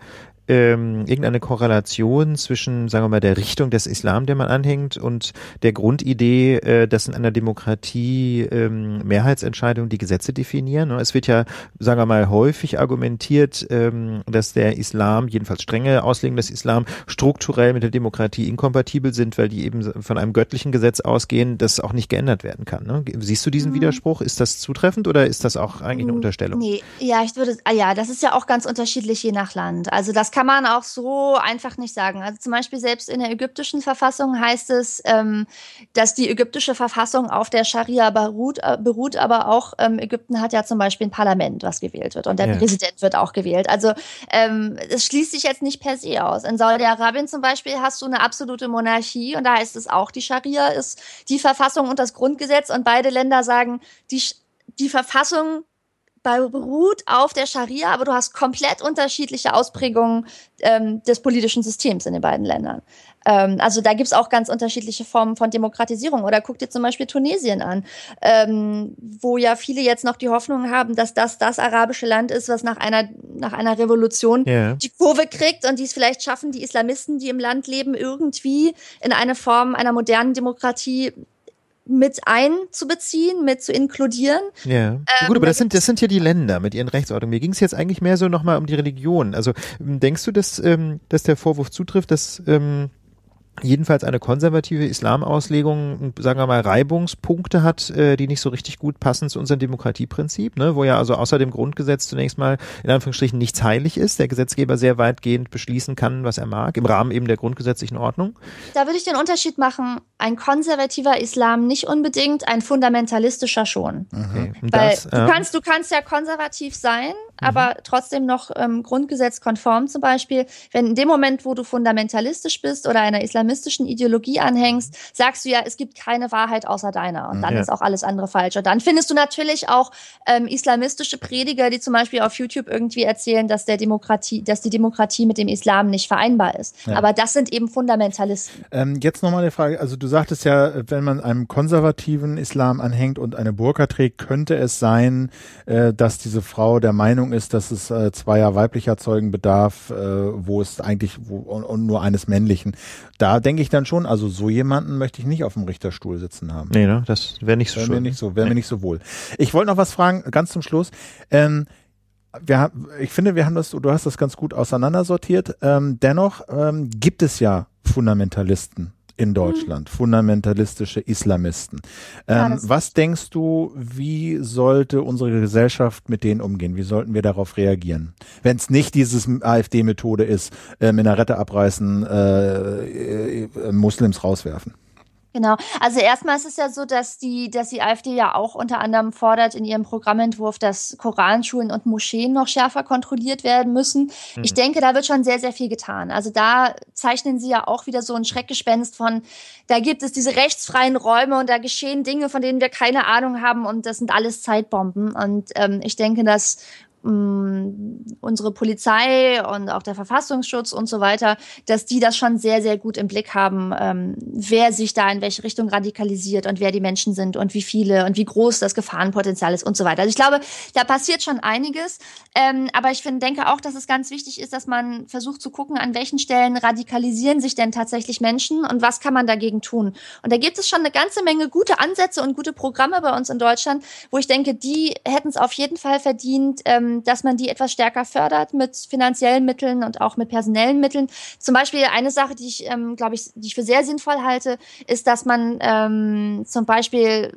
ähm, irgendeine Korrelation zwischen, sagen wir mal, der Richtung des Islam, der man anhängt, und der Grundidee, äh, dass in einer Demokratie ähm, Mehrheitsentscheidungen die Gesetze definieren? Es wird ja, sagen wir mal, häufig argumentiert, ähm, dass der Islam, jedenfalls strenge Auslegung des Islam, strukturell mit der Demokratie inkompatibel sind, weil die eben von einem göttlichen Gesetz ausgehen, das auch nicht geändert werden kann. Ne? Siehst du diesen mhm. Widerspruch? Ist das zutreffend oder ist das auch eigentlich eine mhm. Unterstellung? Nee, ja, ich würde, ah ja, das ist ja auch ganz unterschiedlich je nach Land. Also das kann man auch so einfach nicht sagen. Also zum Beispiel selbst in der ägyptischen Verfassung heißt es, ähm, dass die ägyptische Verfassung auf der Scharia beruht, äh, beruht aber auch ähm, Ägypten hat ja zum Beispiel ein Parlament, was gewählt wird und der ja. Präsident wird auch gewählt. Also ähm, es schließt sich jetzt nicht per se aus. In Saudi-Arabien zum Beispiel hast du eine absolute Monarchie und da heißt es auch, die Scharia ist die Verfassung und das Grundgesetz und beide Länder sagen, die, die Verfassung beruht auf der Scharia, aber du hast komplett unterschiedliche Ausprägungen ähm, des politischen Systems in den beiden Ländern. Ähm, also da gibt's auch ganz unterschiedliche Formen von Demokratisierung. Oder guck dir zum Beispiel Tunesien an, ähm, wo ja viele jetzt noch die Hoffnung haben, dass das das arabische Land ist, was nach einer, nach einer Revolution yeah. die Kurve kriegt und die es vielleicht schaffen, die Islamisten, die im Land leben, irgendwie in eine Form einer modernen Demokratie mit einzubeziehen, mit zu inkludieren. Ja. Ähm, Gut, aber das sind, das sind ja die Länder mit ihren Rechtsordnungen. Mir ging es jetzt eigentlich mehr so nochmal um die Religion. Also denkst du, dass, ähm, dass der Vorwurf zutrifft, dass ähm, jedenfalls eine konservative Islamauslegung, sagen wir mal, Reibungspunkte hat, äh, die nicht so richtig gut passen zu unserem Demokratieprinzip, ne? wo ja also außer dem Grundgesetz zunächst mal in Anführungsstrichen nichts heilig ist, der Gesetzgeber sehr weitgehend beschließen kann, was er mag, im Rahmen eben der grundgesetzlichen Ordnung. Da würde ich den Unterschied machen, ein konservativer Islam nicht unbedingt, ein fundamentalistischer schon. Okay. Weil das, du, kannst, du kannst ja konservativ sein, mhm. Aber trotzdem noch ähm, grundgesetzkonform zum Beispiel. Wenn in dem Moment, wo du fundamentalistisch bist oder einer Islam islamistischen Ideologie anhängst, sagst du ja, es gibt keine Wahrheit außer deiner und dann ja. ist auch alles andere falsch. Und dann findest du natürlich auch ähm, islamistische Prediger, die zum Beispiel auf YouTube irgendwie erzählen, dass der Demokratie, dass die Demokratie mit dem Islam nicht vereinbar ist. Ja. Aber das sind eben Fundamentalisten. Ähm, jetzt nochmal eine Frage. Also du sagtest ja, wenn man einem konservativen Islam anhängt und eine Burka trägt, könnte es sein, äh, dass diese Frau der Meinung ist, dass es äh, zweier weiblicher Zeugen bedarf, äh, wo es eigentlich wo, und, und nur eines männlichen. Da denke ich dann schon, also so jemanden möchte ich nicht auf dem Richterstuhl sitzen haben. Nee, ne? das wäre nicht so wär schön. Mir nicht so, wäre nee. mir nicht so wohl. Ich wollte noch was fragen, ganz zum Schluss. Ähm, wir haben, ich finde, wir haben das, du hast das ganz gut auseinandersortiert. Ähm, dennoch ähm, gibt es ja Fundamentalisten in. Deutschland, mhm. fundamentalistische Islamisten. Ähm, ja, was denkst du, wie sollte unsere Gesellschaft mit denen umgehen? Wie sollten wir darauf reagieren? Wenn es nicht dieses AfD-Methode ist, äh, Minarette abreißen, äh, äh, Muslims rauswerfen. Genau. Also erstmal ist es ja so, dass die, dass die AfD ja auch unter anderem fordert in ihrem Programmentwurf, dass Koranschulen und Moscheen noch schärfer kontrolliert werden müssen. Mhm. Ich denke, da wird schon sehr, sehr viel getan. Also da zeichnen sie ja auch wieder so ein Schreckgespenst von, da gibt es diese rechtsfreien Räume und da geschehen Dinge, von denen wir keine Ahnung haben und das sind alles Zeitbomben. Und ähm, ich denke, dass unsere Polizei und auch der Verfassungsschutz und so weiter, dass die das schon sehr, sehr gut im Blick haben, ähm, wer sich da in welche Richtung radikalisiert und wer die Menschen sind und wie viele und wie groß das Gefahrenpotenzial ist und so weiter. Also ich glaube, da passiert schon einiges. Ähm, aber ich finde, denke auch, dass es ganz wichtig ist, dass man versucht zu gucken, an welchen Stellen radikalisieren sich denn tatsächlich Menschen und was kann man dagegen tun. Und da gibt es schon eine ganze Menge gute Ansätze und gute Programme bei uns in Deutschland, wo ich denke, die hätten es auf jeden Fall verdient, ähm, dass man die etwas stärker fördert mit finanziellen Mitteln und auch mit personellen Mitteln. Zum Beispiel eine Sache, die ich, ähm, glaube ich, die ich für sehr sinnvoll halte, ist, dass man ähm, zum Beispiel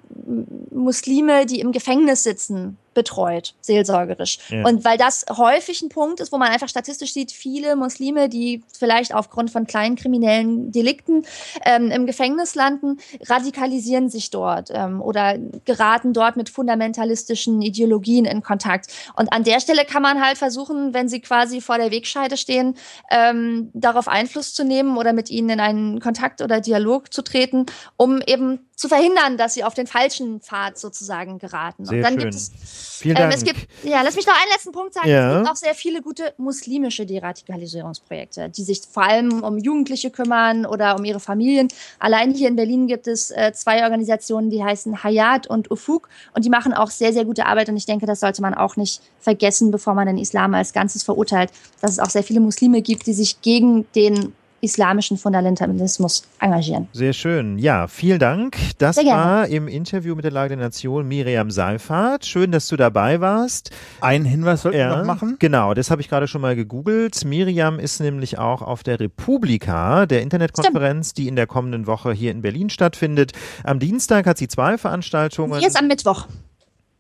Muslime, die im Gefängnis sitzen, betreut, seelsorgerisch. Ja. Und weil das häufig ein Punkt ist, wo man einfach statistisch sieht, viele Muslime, die vielleicht aufgrund von kleinen kriminellen Delikten ähm, im Gefängnis landen, radikalisieren sich dort ähm, oder geraten dort mit fundamentalistischen Ideologien in Kontakt. Und an der Stelle kann man halt versuchen, wenn sie quasi vor der Wegscheide stehen, ähm, darauf Einfluss zu nehmen oder mit ihnen in einen Kontakt oder Dialog zu treten, um eben zu verhindern, dass sie auf den falschen Pfad sozusagen geraten. Sehr und dann schön. gibt es Vielen Dank. Ähm, es gibt, ja, lass mich noch einen letzten Punkt sagen. Ja. Es gibt auch sehr viele gute muslimische Deradikalisierungsprojekte, die sich vor allem um Jugendliche kümmern oder um ihre Familien. Allein hier in Berlin gibt es äh, zwei Organisationen, die heißen Hayat und Ufuk und die machen auch sehr, sehr gute Arbeit und ich denke, das sollte man auch nicht vergessen, bevor man den Islam als Ganzes verurteilt, dass es auch sehr viele Muslime gibt, die sich gegen den islamischen Fundamentalismus engagieren. Sehr schön. Ja, vielen Dank. Das Sehr gerne. war im Interview mit der Lage der Nation Miriam Seifert. Schön, dass du dabei warst. Einen Hinweis sollten wir noch machen. Genau, das habe ich gerade schon mal gegoogelt. Miriam ist nämlich auch auf der Republika, der Internetkonferenz, die in der kommenden Woche hier in Berlin stattfindet. Am Dienstag hat sie zwei Veranstaltungen. Hier ist am Mittwoch.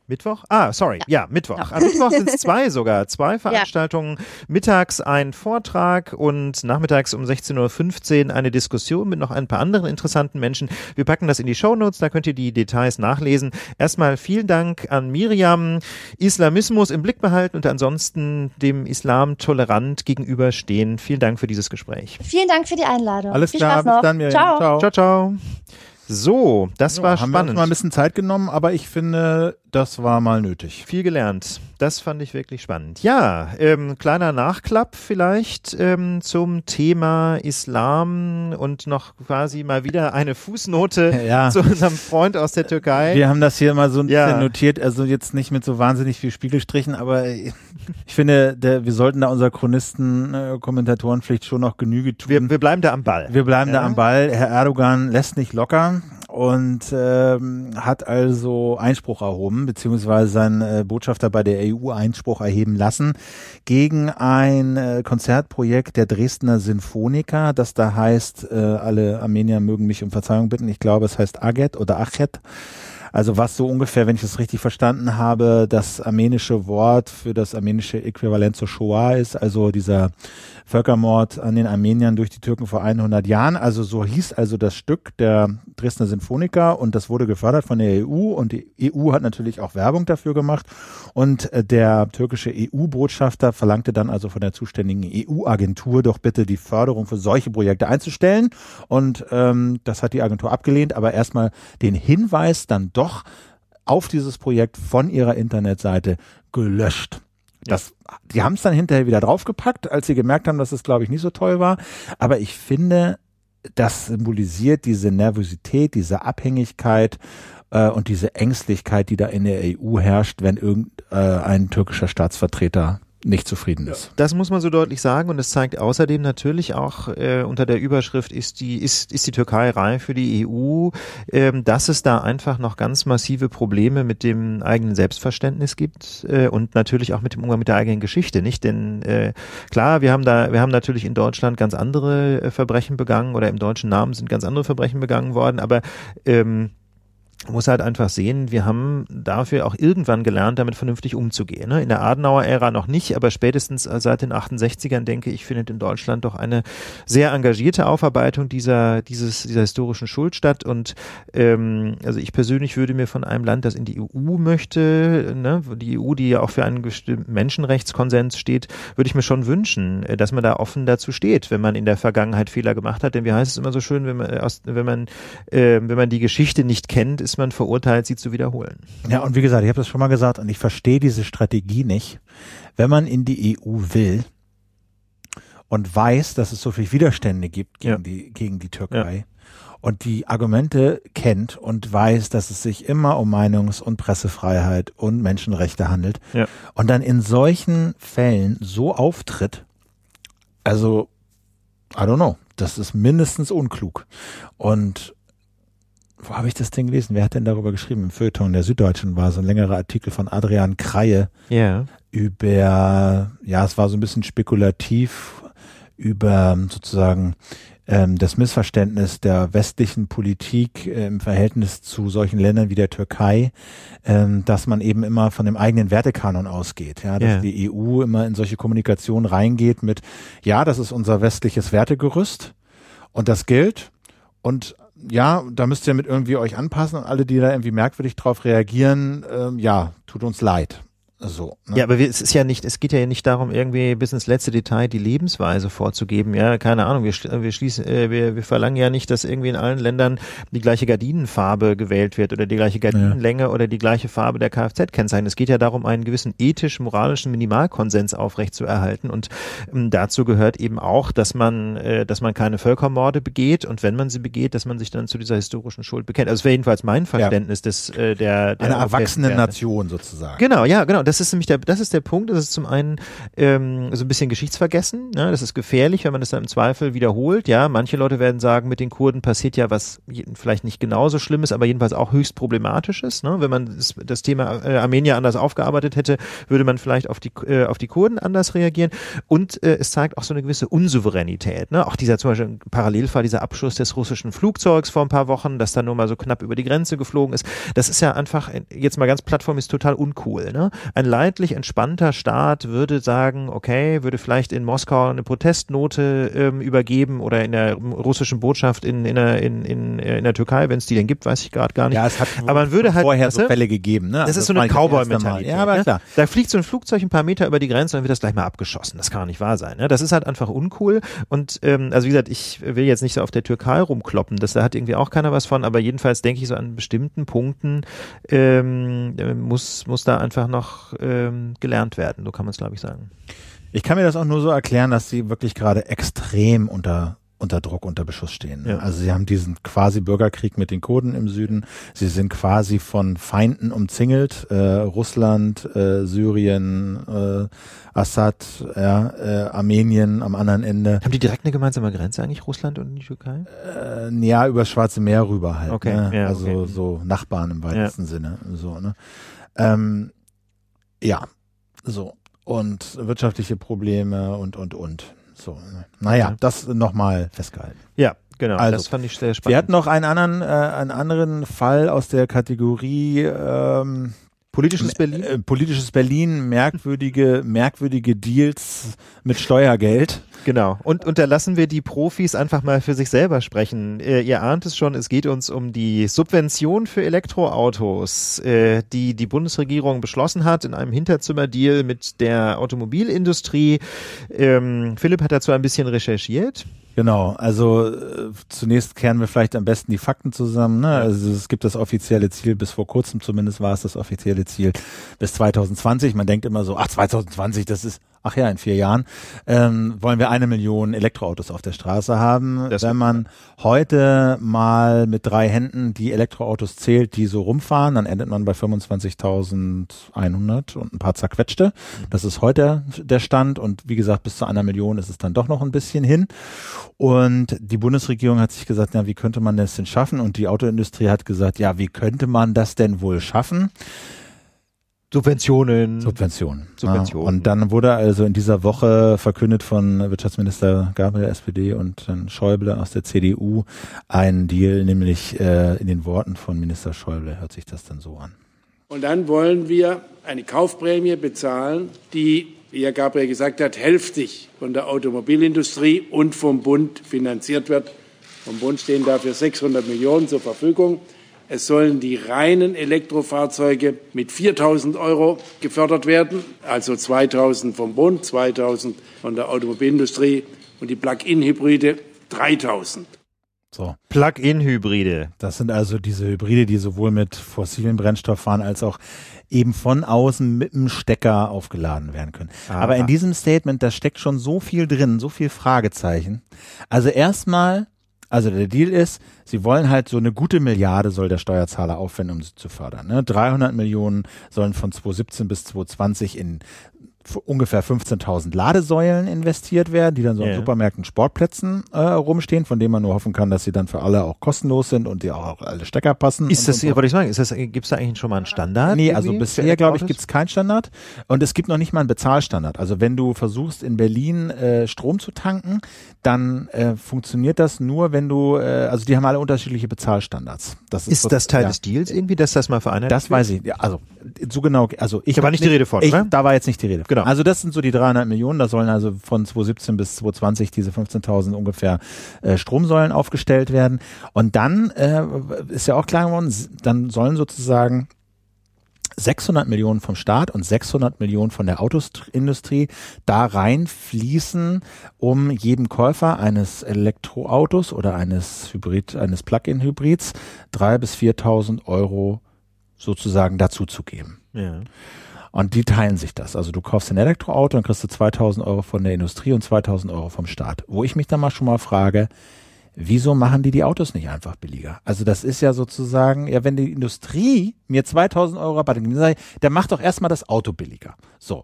Mittwoch? Ah, sorry. Ja, Mittwoch. Ja. Am Mittwoch sind es *laughs* zwei sogar. Zwei Veranstaltungen. Mittags ein Vortrag und nachmittags um 16.15 Uhr eine Diskussion mit noch ein paar anderen interessanten Menschen. Wir packen das in die Shownotes, da könnt ihr die Details nachlesen. Erstmal vielen Dank an Miriam. Islamismus im Blick behalten und ansonsten dem Islam tolerant gegenüberstehen. Vielen Dank für dieses Gespräch. Vielen Dank für die Einladung. Alles Viel klar, Spaß bis noch. dann, Miriam. Ciao. Ciao. Ciao, ciao. So, das Ja, war haben wir uns spannend. mal ein bisschen Zeit genommen, aber ich finde, das war mal nötig. Viel gelernt. Das fand ich wirklich spannend. Ja, ähm, kleiner Nachklapp vielleicht ähm, zum Thema Islam und noch quasi mal wieder eine Fußnote *laughs* Ja. zu unserem Freund aus der Türkei. Wir haben das hier mal so ein Ja. bisschen notiert, also jetzt nicht mit so wahnsinnig viel Spiegelstrichen, aber ich finde, der, wir sollten da unserer Chronisten, äh, Kommentatorenpflicht schon noch Genüge tun. wir, wir bleiben da am Ball. Wir bleiben Ja. da am Ball. Herr Erdogan lässt nicht locker und ähm, hat also Einspruch erhoben, beziehungsweise sein äh, Botschafter bei der EU Einspruch erheben lassen gegen ein äh, Konzertprojekt der Dresdner Sinfoniker, das da heißt, äh, alle Armenier mögen mich um Verzeihung bitten, ich glaube es heißt Aget oder Achet. Also was so ungefähr, wenn ich es richtig verstanden habe, das armenische Wort für das armenische Äquivalent zur Shoah ist, also dieser Völkermord an den Armeniern durch die Türken vor 100 Jahren. Also so hieß also das Stück der Dresdner Sinfoniker und das wurde gefördert von der EU und die EU hat natürlich auch Werbung dafür gemacht und äh, der türkische EU-Botschafter verlangte dann also von der zuständigen EU-Agentur doch bitte die Förderung für solche Projekte einzustellen und ähm, das hat die Agentur abgelehnt, aber erstmal den Hinweis dann doch auf dieses Projekt von ihrer Internetseite gelöscht. Das, die haben es dann hinterher wieder draufgepackt, als sie gemerkt haben, dass es, glaube ich, nicht so toll war. Aber ich finde, das symbolisiert diese Nervosität, diese Abhängigkeit äh, und diese Ängstlichkeit, die da in der EU herrscht, wenn irgendein äh, türkischer Staatsvertreter nicht zufrieden ist. Das muss man so deutlich sagen und es zeigt außerdem natürlich auch äh, unter der Überschrift ist die ist ist die Türkei reif für die EU, ähm, dass es da einfach noch ganz massive Probleme mit dem eigenen Selbstverständnis gibt äh, und natürlich auch mit dem Umgang mit der eigenen Geschichte, nicht? Denn äh, klar, wir haben da wir haben natürlich in Deutschland ganz andere äh, Verbrechen begangen oder im deutschen Namen sind ganz andere Verbrechen begangen worden, aber ähm, muss halt einfach sehen, wir haben dafür auch irgendwann gelernt, damit vernünftig umzugehen. Ne? In der Adenauer-Ära noch nicht, aber spätestens seit den 68ern, denke ich, findet in Deutschland doch eine sehr engagierte Aufarbeitung dieser, dieses, dieser historischen Schuld statt. Und ähm, also ich persönlich würde mir von einem Land, das in die EU möchte, ne, die EU, die ja auch für einen Menschenrechtskonsens steht, würde ich mir schon wünschen, äh, dass man da offen dazu steht, wenn man in der Vergangenheit Fehler gemacht hat. Denn wie heißt es immer so schön, wenn man, äh, aus, wenn man, äh, wenn man die Geschichte nicht kennt, ist man verurteilt, sie zu wiederholen. Ja, und wie gesagt, ich habe das schon mal gesagt und ich verstehe diese Strategie nicht. Wenn man in die EU will und weiß, dass es so viel Widerstände gibt gegen, Ja. die, gegen die Türkei und die Argumente kennt und weiß, dass es sich immer um Meinungs- und Pressefreiheit und Menschenrechte handelt Ja. und dann in solchen Fällen so auftritt, also, I don't know, das ist mindestens unklug. Und wo habe ich das denn gelesen? Wer hat denn darüber geschrieben? Im Feuilleton der Süddeutschen war so ein längerer Artikel von Adrian Kreie Ja. über, ja, es war so ein bisschen spekulativ über sozusagen ähm, das Missverständnis der westlichen Politik äh, im Verhältnis zu solchen Ländern wie der Türkei, ähm, dass man eben immer von dem eigenen Wertekanon ausgeht, ja, dass Ja. die EU immer in solche Kommunikation reingeht mit, ja, das ist unser westliches Wertegerüst und das gilt und ja, da müsst ihr mit irgendwie euch anpassen und alle, die da irgendwie merkwürdig drauf reagieren, ähm, ja, tut uns leid. So, ne? Ja, aber wir, es ist ja nicht, es geht ja nicht darum, irgendwie bis ins letzte Detail die Lebensweise vorzugeben. Ja, keine Ahnung. Wir, wir schließen, äh, wir, wir verlangen ja nicht, dass irgendwie in allen Ländern die gleiche Gardinenfarbe gewählt wird oder die gleiche Gardinenlänge ja. oder die gleiche Farbe der Kfz-Kennzeichen. Es geht ja darum, einen gewissen ethisch-moralischen Minimalkonsens aufrechtzuerhalten. Und ähm, dazu gehört eben auch, dass man, äh, dass man keine Völkermorde begeht und wenn man sie begeht, dass man sich dann zu dieser historischen Schuld bekennt. Also das wäre jedenfalls mein Verständnis ja. des äh, der, der eine erwachsene Nation sozusagen. Genau, ja, genau das ist nämlich der, das ist der Punkt. Das ist zum einen ähm, so ein bisschen Geschichtsvergessen. Ne? Das ist gefährlich, wenn man das dann im Zweifel wiederholt. Ja, manche Leute werden sagen, mit den Kurden passiert ja was vielleicht nicht genauso Schlimmes, aber jedenfalls auch höchst problematisches. Ne? Wenn man das, das Thema äh, Armenier anders aufgearbeitet hätte, würde man vielleicht auf die äh, auf die Kurden anders reagieren. Und äh, es zeigt auch so eine gewisse Unsouveränität. Ne? Auch dieser zum Beispiel Parallelfall, dieser Abschuss des russischen Flugzeugs vor ein paar Wochen, das dann nur mal so knapp über die Grenze geflogen ist. Das ist ja einfach jetzt mal ganz plattform ist total uncool. Ne? Ein leidlich entspannter Staat würde sagen, okay, würde vielleicht in Moskau eine Protestnote ähm, übergeben oder in der russischen Botschaft in, in, der, in, in, in der Türkei, wenn es die denn gibt, weiß ich gerade gar nicht. Ja, es hat aber man würde halt, vorher so Fälle gegeben. Ne? Das also ist so eine Cowboy-Mentalität. Ja, aber ne? klar. Da fliegt so ein Flugzeug ein paar Meter über die Grenze und dann wird das gleich mal abgeschossen. Das kann nicht wahr sein. Ne? Das ist halt einfach uncool. Und ähm, also wie gesagt, ich will jetzt nicht so auf der Türkei rumkloppen. Das da hat irgendwie auch keiner was von. Aber jedenfalls denke ich so an bestimmten Punkten ähm, muss muss da einfach noch ähm, gelernt werden, so kann man es, glaube ich, sagen. Ich kann mir das auch nur so erklären, dass sie wirklich gerade extrem unter unter Druck, unter Beschuss stehen. Ja. Also sie haben diesen quasi Bürgerkrieg mit den Kurden im Süden. Sie sind quasi von Feinden umzingelt. Äh, Russland, äh, Syrien, äh, Assad, ja, äh, Armenien am anderen Ende. Haben die direkt eine gemeinsame Grenze eigentlich, Russland und die Türkei? Äh, ja, über das Schwarze Meer rüber halt. Okay. Ne? Ja, also okay. so Nachbarn im weitesten ja. Sinne. So, ne? Ähm, ja, so. Und wirtschaftliche Probleme und, und, und. So. Naja, okay. das nochmal festgehalten. Ja, genau. Also, das fand ich sehr spannend. Wir hatten noch einen anderen, äh, einen anderen Fall aus der Kategorie ähm, Politisches Berlin? Äh, politisches Berlin, merkwürdige, *laughs* merkwürdige Deals mit Steuergeld. Genau. Und unterlassen wir die Profis einfach mal für sich selber sprechen. Äh, ihr ahnt es schon, es geht uns um die Subvention für Elektroautos, äh, die die Bundesregierung beschlossen hat in einem Hinterzimmerdeal mit der Automobilindustrie. Ähm, Philipp hat dazu ein bisschen recherchiert. Genau, also äh, zunächst kehren wir vielleicht am besten die Fakten zusammen. Ne? Also es gibt das offizielle Ziel, bis vor kurzem zumindest war es das offizielle Ziel bis 2020. Man denkt immer so, ach 2020, das ist ach ja, in vier Jahren, ähm, wollen wir eine Million Elektroautos auf der Straße haben. Das Wenn man heute mal mit drei Händen die Elektroautos zählt, die so rumfahren, dann endet man bei 25.100 und ein paar zerquetschte. Das ist heute der Stand und wie gesagt, bis zu einer Million ist es dann doch noch ein bisschen hin. Und die Bundesregierung hat sich gesagt, ja, wie könnte man das denn schaffen? Und die Autoindustrie hat gesagt, ja, wie könnte man das denn wohl schaffen? Subventionen. Subventionen. Subventionen. und dann wurde also in dieser Woche verkündet von Wirtschaftsminister Gabriel SPD und dann Schäuble aus der CDU ein Deal, nämlich äh, in den Worten von Minister Schäuble hört sich das dann so an. Und dann wollen wir eine Kaufprämie bezahlen, die, wie Herr Gabriel gesagt hat, hälftig von der Automobilindustrie und vom Bund finanziert wird. Vom Bund stehen dafür 600 Millionen zur Verfügung. Es sollen die reinen Elektrofahrzeuge mit 4.000 Euro gefördert werden, also 2.000 vom Bund, 2.000 von der Automobilindustrie und die Plug-in-Hybride 3.000. So. Plug-in-Hybride. Das sind also diese Hybride, die sowohl mit fossilen Brennstoff fahren als auch eben von außen mit dem Stecker aufgeladen werden können. Aha. Aber in diesem Statement, da steckt schon so viel drin, so viel Fragezeichen. Also erstmal also der Deal ist, sie wollen halt so eine gute Milliarde soll der Steuerzahler aufwenden, um sie zu fördern. Ne? 300 Millionen sollen von 2017 bis 2020 in ungefähr 15.000 Ladesäulen investiert werden, die dann so yeah. an Supermärkten, Sportplätzen äh, rumstehen, von denen man nur hoffen kann, dass sie dann für alle auch kostenlos sind und die auch alle Stecker passen. Ist das, so. wollte ich sagen, ist das, gibt es da eigentlich schon mal einen Standard? Nee, also bisher, glaube ich, gibt es keinen Standard und es gibt noch nicht mal einen Bezahlstandard. Also wenn du versuchst, in Berlin äh, Strom zu tanken, dann äh, funktioniert das nur, wenn du, äh, also die haben alle unterschiedliche Bezahlstandards. Das ist, ist das Teil ja. des Deals irgendwie, dass das mal vereinheitlicht Das weiß ich, ja, also so genau, also ich. Da war nicht die Rede von, ich, oder? Da war jetzt nicht die Rede. Genau. Also das sind so die 300 Millionen, da sollen also von 2017 bis 2020 diese 15.000 ungefähr äh, Stromsäulen aufgestellt werden. Und dann äh, ist ja auch klar geworden, dann sollen sozusagen 600 Millionen vom Staat und 600 Millionen von der Autoindustrie da reinfließen, um jedem Käufer eines Elektroautos oder eines Hybrid, eines Plug-in-Hybrids drei bis 4.000 Euro sozusagen dazuzugeben. Ja. Und die teilen sich das. Also du kaufst ein Elektroauto und kriegst du 2000 Euro von der Industrie und 2000 Euro vom Staat. Wo ich mich dann mal schon mal frage, wieso machen die die Autos nicht einfach billiger? Also das ist ja sozusagen, ja, wenn die Industrie mir 2000 Euro Rabatt gibt, dann, dann macht doch erstmal das Auto billiger. So.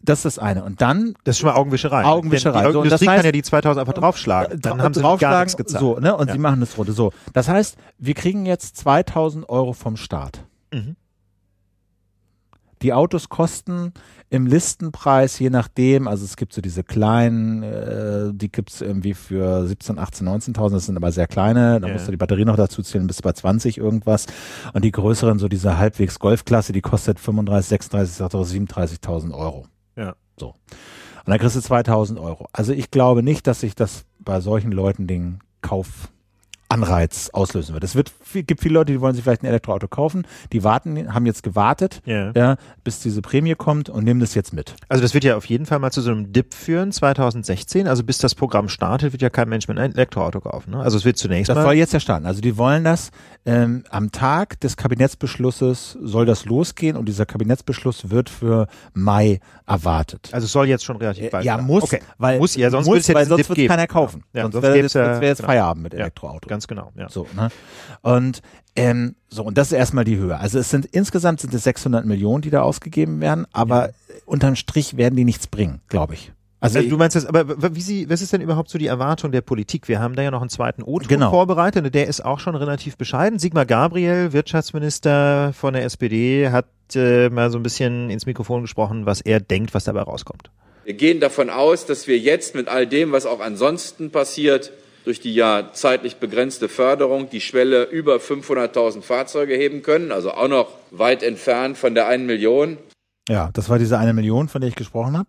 Das ist das eine. Und dann. Das ist schon mal Augenwischerei. Augenwischerei. Denn die So, Industrie das heißt- kann ja die 2000 einfach draufschlagen. Dann dra- haben sie gar draufschlagen, nichts gezahlt. So, ne? Und Ja. sie machen das runter. So. Das heißt, wir kriegen jetzt 2000 Euro vom Staat. Mhm. Die Autos kosten im Listenpreis, je nachdem, also es gibt so diese kleinen, äh, die gibt's irgendwie für 17, 18, 19.000, das sind aber sehr kleine, da Ja. musst du die Batterie noch dazu zählen, bis bei 20 irgendwas. Und die größeren, so diese halbwegs Golfklasse, die kostet 35, 36, 37.000 Euro. Ja. So. Und dann kriegst du 2000 Euro. Also ich glaube nicht, dass sich das bei solchen Leuten den Kaufanreiz auslösen wird. Es wird, viel- gibt viele Leute, die wollen sich vielleicht ein Elektroauto kaufen, die warten, haben jetzt gewartet, Ja. ja, bis diese Prämie kommt und nehmen das jetzt mit. Also das wird ja auf jeden Fall mal zu so einem Dip führen 2016. Also bis das Programm startet, wird ja kein Mensch mehr ein Elektroauto kaufen. Ne? Also es wird zunächst Das mal soll jetzt ja starten. Also die wollen das ähm, am Tag des Kabinettsbeschlusses soll das losgehen und dieser Kabinettsbeschluss wird für Mai erwartet. Also es soll jetzt schon relativ bald ja, sein. muss, Okay. weil Muss ja, sonst muss, jetzt weil sonst wird keiner kaufen. Ja, sonst sonst wäre jetzt, ja- jetzt genau. Feierabend mit Ja, Elektroauto. Ganz genau, ja. So, ne? Und ähm, so, und das ist erstmal die Höhe. Also es sind insgesamt sind es 600 Millionen, die da ausgegeben werden, aber unterm Strich werden die nichts bringen, glaube ich. Also, Also du meinst das, aber wie sie, was ist denn überhaupt so die Erwartung der Politik? Wir haben da ja noch einen zweiten O-Ton Genau. vorbereitet und der ist auch schon relativ bescheiden. Sigmar Gabriel, Wirtschaftsminister von der SPD, hat äh, mal so ein bisschen ins Mikrofon gesprochen, was er denkt, was dabei rauskommt. Wir gehen davon aus, dass wir jetzt mit all dem, was auch ansonsten passiert, durch die ja zeitlich begrenzte Förderung die Schwelle über 500.000 Fahrzeuge heben können, also auch noch weit entfernt von der einen Million. Ja, das war diese eine Million, von der ich gesprochen habe.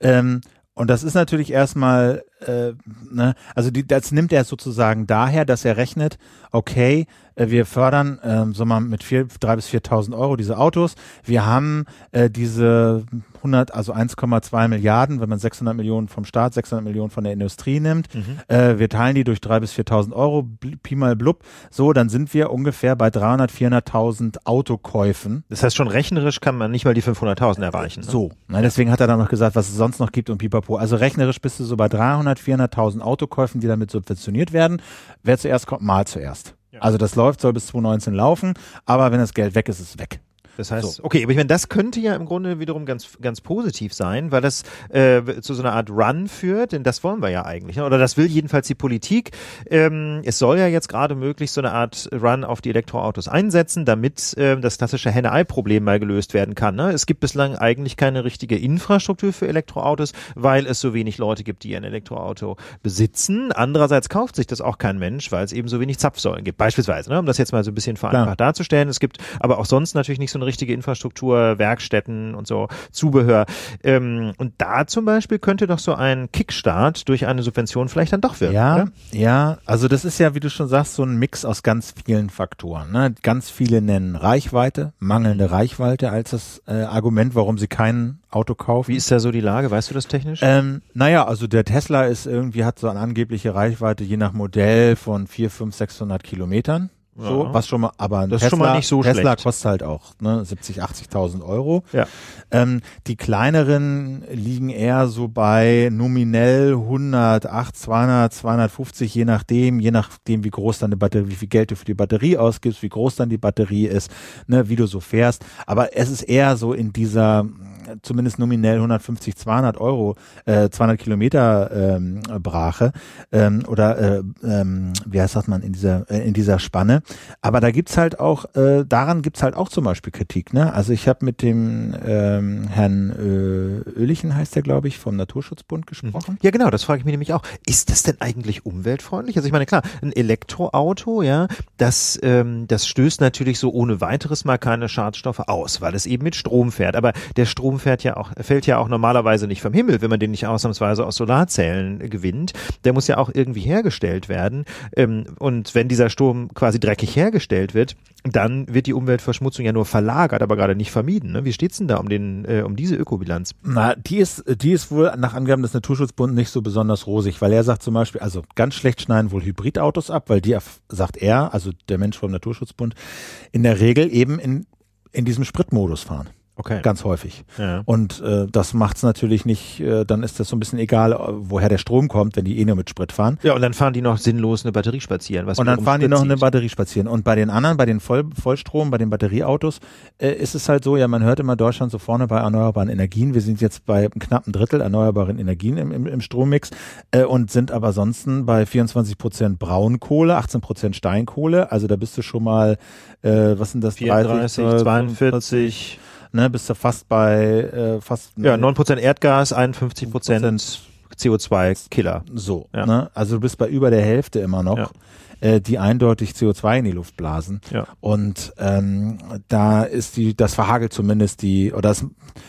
Ähm, und das ist natürlich erstmal, äh, ne, also die, das nimmt er sozusagen daher, dass er rechnet, okay, äh, wir fördern, ähm, so mal mit vier, drei bis 4.000 Euro diese Autos. Wir haben äh, diese 100, also 1,2 Milliarden, wenn man 600 Millionen vom Staat, 600 Millionen von der Industrie nimmt. Äh, wir teilen die durch drei bis 4.000 Euro, Pi mal blub. So, dann sind wir ungefähr bei 300, 400.000 Autokäufen. Das heißt, schon rechnerisch kann man nicht mal die 500.000 erreichen. Ne? So, ne, deswegen hat er dann noch gesagt, was es sonst noch gibt und pipapo. Also rechnerisch bist du so bei 300, 400.000 Autokäufen, die damit subventioniert werden. Wer zuerst kommt, mal zuerst. Also das läuft, soll bis 2019 laufen, aber wenn das Geld weg ist, ist es weg. Das heißt, So. okay, aber ich meine, das könnte ja im Grunde wiederum ganz, ganz positiv sein, weil das äh, zu so einer Art Run führt, denn das wollen wir ja eigentlich, ne? oder das will jedenfalls die Politik. Ähm, es soll ja jetzt gerade möglichst so eine Art Run auf die Elektroautos einsetzen, damit ähm, das klassische Henne-Ei-Problem mal gelöst werden kann. Ne? Es gibt bislang eigentlich keine richtige Infrastruktur für Elektroautos, weil es so wenig Leute gibt, die ein Elektroauto besitzen. Andererseits kauft sich das auch kein Mensch, weil es eben so wenig Zapfsäulen gibt, beispielsweise, ne? um das jetzt mal so ein bisschen vereinfacht darzustellen. Es gibt aber auch sonst natürlich nicht so eine richtige Infrastruktur, Werkstätten und so, Zubehör. Ähm, und da zum Beispiel könnte doch so ein Kickstart durch eine Subvention vielleicht dann doch wirken. Ja, Oder? ja, also das ist ja, wie du schon sagst, so ein Mix aus ganz vielen Faktoren. Ne? Ganz viele nennen Reichweite, mangelnde Reichweite als das äh, Argument, warum sie kein Auto kaufen. Wie ist da so die Lage? Weißt du das technisch? Ähm, naja, also der Tesla ist irgendwie, hat so eine angebliche Reichweite je nach Modell von 4, 5, 600 Kilometern. So, Ja. was schon mal, aber ein Das ist Tesla, schon mal nicht so Tesla schlecht. kostet halt auch ne, 70, 80.000 Euro. Ja. Ähm, die kleineren liegen eher so bei nominell 108, 200, 250, je nachdem, je nachdem, wie groß deine Batterie, wie viel Geld du für die Batterie ausgibst, wie groß dann die Batterie ist, ne, wie du so fährst. Aber es ist eher so in dieser, zumindest nominell 150, 200 Euro, äh, 200 Kilometer ähm, Brache ähm, oder äh, ähm, wie heißt das man in dieser äh, in dieser Spanne. Aber da gibt's halt auch äh, daran gibt's halt auch zum Beispiel Kritik. Ne? Also ich habe mit dem ähm, Herrn äh, Oelichen heißt der glaube ich vom Naturschutzbund gesprochen. Ja, genau, das frage ich mich nämlich auch. Ist das denn eigentlich umweltfreundlich? Also ich meine, klar, ein Elektroauto, ja, das, ähm, das stößt natürlich so ohne weiteres mal keine Schadstoffe aus, weil es eben mit Strom fährt. Aber der Strom Strom fährt ja auch, fällt ja auch normalerweise nicht vom Himmel, wenn man den nicht ausnahmsweise aus Solarzellen gewinnt. Der muss ja auch irgendwie hergestellt werden. Ähm, und wenn dieser Strom quasi dreckig hergestellt wird, dann wird die Umweltverschmutzung ja nur verlagert, aber gerade nicht vermieden. Ne? Wie steht's denn da um den, äh, um diese Ökobilanz? Na, die ist, die ist wohl nach Angaben des Naturschutzbundes nicht so besonders rosig, weil er sagt zum Beispiel, also ganz schlecht schneiden wohl Hybridautos ab, weil die, sagt er, also der Mensch vom Naturschutzbund, in der Regel eben in, in diesem Spritmodus fahren. Okay. Ganz häufig. Ja. Und äh, das macht es natürlich nicht, äh, dann ist das so ein bisschen egal, äh, woher der Strom kommt, wenn die eh nur mit Sprit fahren. Ja, und dann fahren die noch sinnlos eine Batterie spazieren. Was und dann fahren die noch eine Batterie spazieren. Und bei den anderen, bei den Voll Vollstrom, bei den Batterieautos, äh, ist es halt so, ja, man hört immer Deutschland so vorne bei erneuerbaren Energien. Wir sind jetzt bei einem knappen Drittel erneuerbaren Energien im, im, im Strommix äh, und sind aber ansonsten bei 24 Prozent Braunkohle, 18 Prozent Steinkohle. Also da bist du schon mal, äh, was sind das? 34, 30, 42 ne, bist du fast bei äh, fast ja 9% Erdgas, 51% CO2-Killer. So, ja. ne? also du bist bei über der Hälfte immer noch. Ja äh, die eindeutig CO2 in die Luft blasen. Ja. Und ähm, da ist die, das verhagelt zumindest die, oder das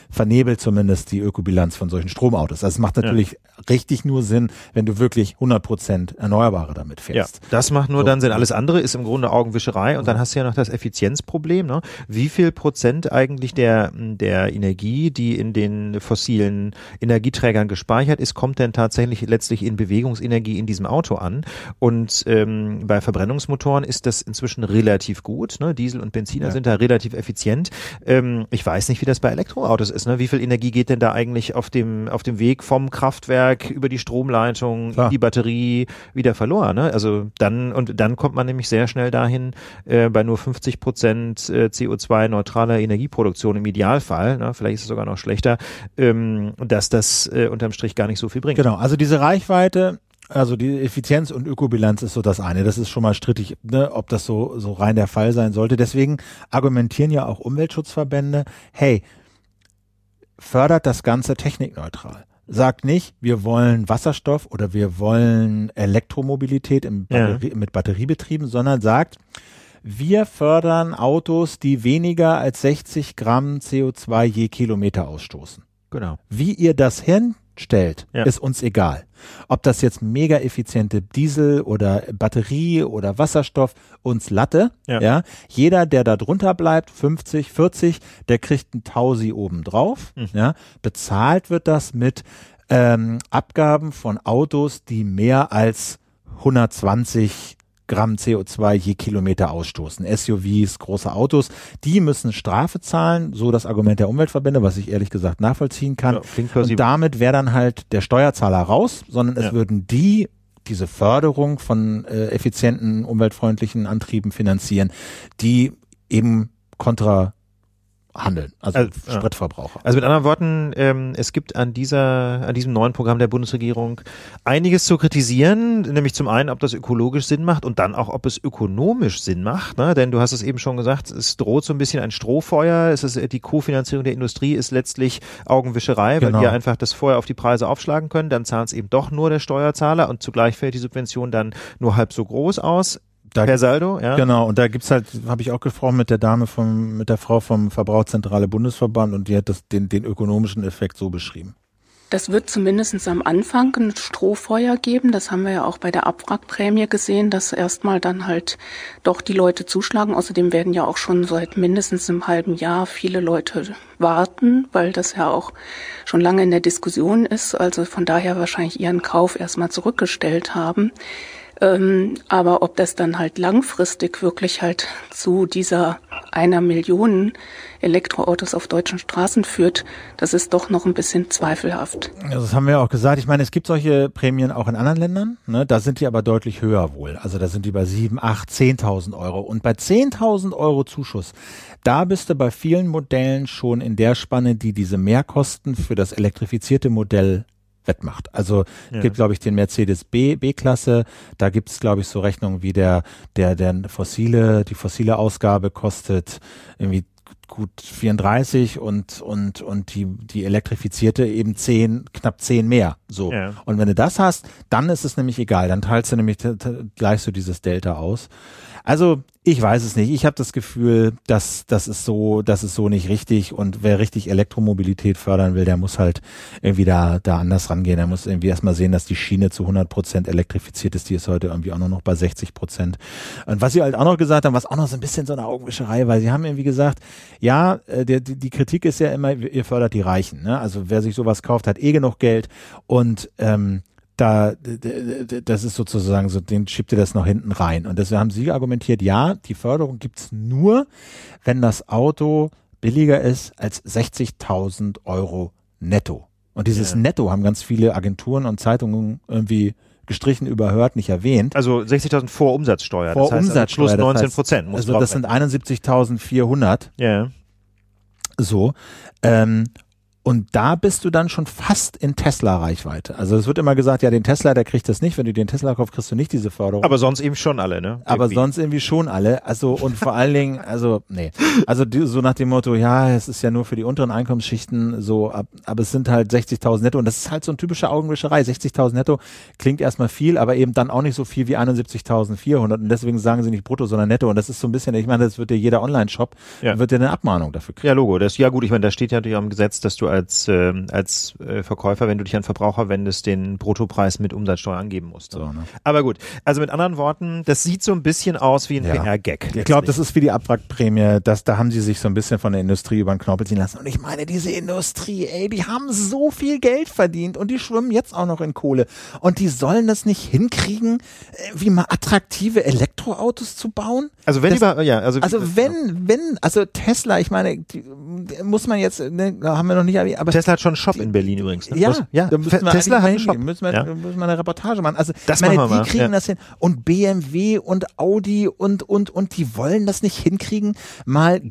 vernebelt zumindest die Ökobilanz von solchen Stromautos. Also es macht natürlich ja. richtig nur Sinn, wenn du wirklich 100 Prozent Erneuerbare damit fährst. Ja, das macht nur so. dann Sinn. Alles andere ist im Grunde Augenwischerei und dann hast du ja noch das Effizienzproblem. Ne? Wie viel Prozent eigentlich der, der Energie, die in den fossilen Energieträgern gespeichert ist, kommt denn tatsächlich letztlich in Bewegungsenergie in diesem Auto an? Und ähm, bei Verbrennungsmotoren ist das inzwischen relativ gut. Ne? Diesel und Benziner ja. sind da relativ effizient. Ähm, ich weiß nicht, wie das bei Elektroautos ist. Ne? Wie viel Energie geht denn da eigentlich auf dem, auf dem Weg vom Kraftwerk über die Stromleitung, Klar. in die Batterie wieder verloren? Ne? Also dann, und dann kommt man nämlich sehr schnell dahin, äh, bei nur 50 Prozent äh, CO2-neutraler Energieproduktion im Idealfall, ne? vielleicht ist es sogar noch schlechter, ähm, dass das äh, unterm Strich gar nicht so viel bringt. Genau, also diese Reichweite also die Effizienz und Ökobilanz ist so das eine. Das ist schon mal strittig, ne, ob das so, so rein der Fall sein sollte. Deswegen argumentieren ja auch Umweltschutzverbände, hey, fördert das Ganze technikneutral. Sagt nicht, wir wollen Wasserstoff oder wir wollen Elektromobilität Batterie, ja. mit Batteriebetrieben, sondern sagt, wir fördern Autos, die weniger als 60 Gramm CO2 je Kilometer ausstoßen. Genau. Wie ihr das hin stellt, ja. ist uns egal. Ob das jetzt mega effiziente Diesel oder Batterie oder Wasserstoff, uns Latte. Ja. ja. Jeder, der da drunter bleibt, 50, 40, der kriegt ein Tausi obendrauf. Mhm. Ja. Bezahlt wird das mit ähm, Abgaben von Autos, die mehr als 120 Gramm CO2 je Kilometer ausstoßen. SUVs, große Autos, die müssen Strafe zahlen, so das Argument der Umweltverbände, was ich ehrlich gesagt nachvollziehen kann. Ja, und damit wäre dann halt der Steuerzahler raus, sondern es ja. würden die diese Förderung von äh, effizienten, umweltfreundlichen Antrieben finanzieren, die eben kontra handeln, also, also Spritverbraucher. Also mit anderen Worten, ähm, es gibt an dieser, an diesem neuen Programm der Bundesregierung einiges zu kritisieren, nämlich zum einen, ob das ökologisch Sinn macht und dann auch, ob es ökonomisch Sinn macht, ne? denn du hast es eben schon gesagt, es droht so ein bisschen ein Strohfeuer, es ist die Kofinanzierung der Industrie ist letztlich Augenwischerei, weil genau. die einfach das Feuer auf die Preise aufschlagen können, dann zahlt es eben doch nur der Steuerzahler und zugleich fällt die Subvention dann nur halb so groß aus da, per Saldo, ja. Genau, und da gibt's halt, habe ich auch gesprochen mit der Dame vom, mit der Frau vom Verbrauchszentrale Bundesverband und die hat das, den, den ökonomischen Effekt so beschrieben. Das wird zumindest am Anfang ein Strohfeuer geben. Das haben wir ja auch bei der Abwrackprämie gesehen, dass erstmal dann halt doch die Leute zuschlagen. Außerdem werden ja auch schon seit mindestens einem halben Jahr viele Leute warten, weil das ja auch schon lange in der Diskussion ist. Also von daher wahrscheinlich ihren Kauf erstmal zurückgestellt haben. Ähm, aber ob das dann halt langfristig wirklich halt zu dieser einer Million Elektroautos auf deutschen Straßen führt, das ist doch noch ein bisschen zweifelhaft. Also das haben wir auch gesagt. Ich meine, es gibt solche Prämien auch in anderen Ländern. Ne? Da sind die aber deutlich höher wohl. Also da sind die bei sieben, acht, zehntausend Euro. Und bei zehntausend Euro Zuschuss, da bist du bei vielen Modellen schon in der Spanne, die diese Mehrkosten für das elektrifizierte Modell wettmacht. Also ja. gibt, glaube ich, den Mercedes B, B-Klasse. Da gibt es, glaube ich, so Rechnungen wie der, der, der fossile, die fossile Ausgabe kostet irgendwie gut 34 und und und die die elektrifizierte eben 10 knapp 10 mehr so ja. und wenn du das hast dann ist es nämlich egal dann teilst du nämlich gleich so dieses Delta aus Also ich weiß es nicht. Ich habe das Gefühl, dass das ist so, das ist so nicht richtig. Und wer richtig Elektromobilität fördern will, der muss halt irgendwie da da anders rangehen. Er muss irgendwie erstmal sehen, dass die Schiene zu 100 Prozent elektrifiziert ist. Die ist heute irgendwie auch nur noch bei 60 Prozent. Und was sie halt auch noch gesagt haben, was auch noch so ein bisschen so eine Augenwischerei, weil sie haben irgendwie gesagt, ja, äh, die, die Kritik ist ja immer, ihr fördert die Reichen. Ne? Also wer sich sowas kauft, hat eh genug Geld und ähm, da, das ist sozusagen so, den schiebt ihr das noch hinten rein. Und deswegen haben sie argumentiert, ja, die Förderung gibt's nur, wenn das Auto billiger ist als 60.000 Euro netto. Und dieses Ja. Netto haben ganz viele Agenturen und Zeitungen irgendwie gestrichen, überhört, nicht erwähnt. Also 60.000 vor Umsatzsteuer. Vor das heißt Umsatzsteuer, Also plus das 19 heißt, Prozent. Also das sind 71.400 Ja. so. Ähm, und da bist du dann schon fast in Tesla-Reichweite. Also es wird immer gesagt, ja, den Tesla, der kriegt das nicht. Wenn du den Tesla kaufst, kriegst du nicht diese Förderung. Aber sonst eben schon alle, ne? Aber Irgendwie. sonst irgendwie schon alle. Also und vor allen Dingen, also nee. Also die, so nach dem Motto, ja, es ist ja nur für die unteren Einkommensschichten so, ab, aber es sind halt 60.000 netto und das ist halt so ein typischer Augenwischerei. 60.000 netto klingt erstmal viel, aber eben dann auch nicht so viel wie 71.400 und deswegen sagen sie nicht brutto, sondern netto und das ist so ein bisschen, ich meine, das wird ja jeder Online-Shop, Ja. wird ja eine Abmahnung dafür kriegen. Ja, Logo. Das, ja gut, ich meine, da steht ja natürlich im Gesetz, dass du als, ähm, als äh, Verkäufer, wenn du dich an Verbraucher wendest, den Bruttopreis mit Umsatzsteuer angeben musst. So, ne? Aber gut, also mit anderen Worten, das sieht so ein bisschen aus wie ein Ja. PR-Gag. Ich glaube, das ist wie die Abwrackprämie, dass da haben sie sich so ein bisschen von der Industrie über den Knorpel ziehen lassen. Und ich meine, diese Industrie, ey, die haben so viel Geld verdient und die schwimmen jetzt auch noch in Kohle. Und die sollen das nicht hinkriegen, äh, wie mal attraktive Elektroautos zu bauen? Also wenn das, über, ja, also, Also wenn, wenn, also Tesla, ich meine, die, muss man jetzt, ne, haben wir noch nicht aber Tesla hat schon einen Shop in Berlin übrigens. Ne? ja, Was? ja. da müssen wir Tesla hat einen Shop. müssen wir, ja. müssen wir eine Reportage machen. Also Das ich meine, machen wir die mal, kriegen ja. das hin und BMW und Audi und und und die wollen das nicht hinkriegen, mal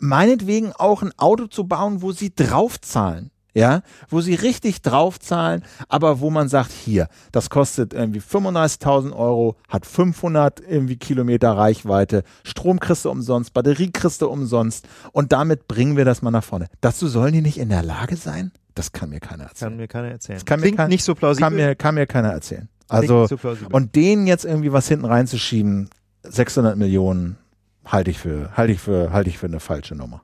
meinetwegen auch ein Auto zu bauen, wo sie draufzahlen. Ja, wo sie richtig draufzahlen, aber wo man sagt, hier, das kostet irgendwie 35.000 Euro, hat 500 irgendwie Kilometer Reichweite, Strom kriegst du umsonst, Batterie kriegst du umsonst und damit bringen wir das mal nach vorne. Dazu sollen die nicht in der Lage sein? Das kann mir keiner erzählen. Kann mir keiner erzählen. Das kann mir Klingt kein- nicht so plausibel. Kann mir, kann mir keiner erzählen. Also, so und denen jetzt irgendwie was hinten reinzuschieben, 600 Millionen, halte ich für, halte ich für, halte ich für eine falsche Nummer.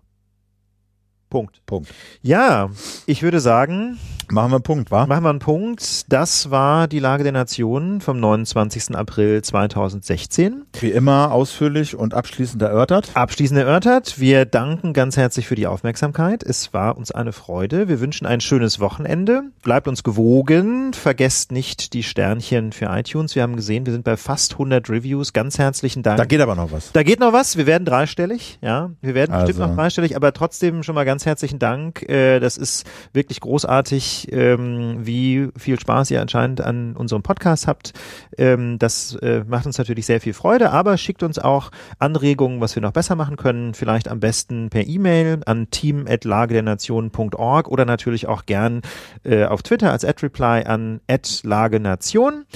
Punkt. Punkt. Ja, ich würde sagen, Machen wir einen Punkt, wa? machen wir einen Punkt. Das war die Lage der Nationen vom 29. April 2016. Wie immer ausführlich und abschließend erörtert. Abschließend erörtert. Wir danken ganz herzlich für die Aufmerksamkeit. Es war uns eine Freude. Wir wünschen ein schönes Wochenende. Bleibt uns gewogen. Vergesst nicht die Sternchen für iTunes. Wir haben gesehen, wir sind bei fast 100 Reviews. Ganz herzlichen Dank. Da geht aber noch was. Da geht noch was. Wir werden dreistellig. Ja, wir werden bestimmt Also. noch dreistellig, aber trotzdem schon mal ganz herzlichen Dank. Äh, Das ist wirklich großartig, ähm, wie viel Spaß ihr anscheinend an unserem Podcast habt. Ähm, Das äh, macht uns natürlich sehr viel Freude, aber schickt uns auch Anregungen, was wir noch besser machen können. Vielleicht am besten per E-Mail an team.lagedernation.org oder natürlich auch gern äh, auf Twitter als @reply an @lagenation.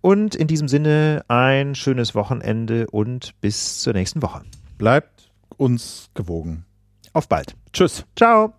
Und in diesem Sinne ein schönes Wochenende und bis zur nächsten Woche. Bleibt uns gewogen. Auf bald. Tschüss. Ciao.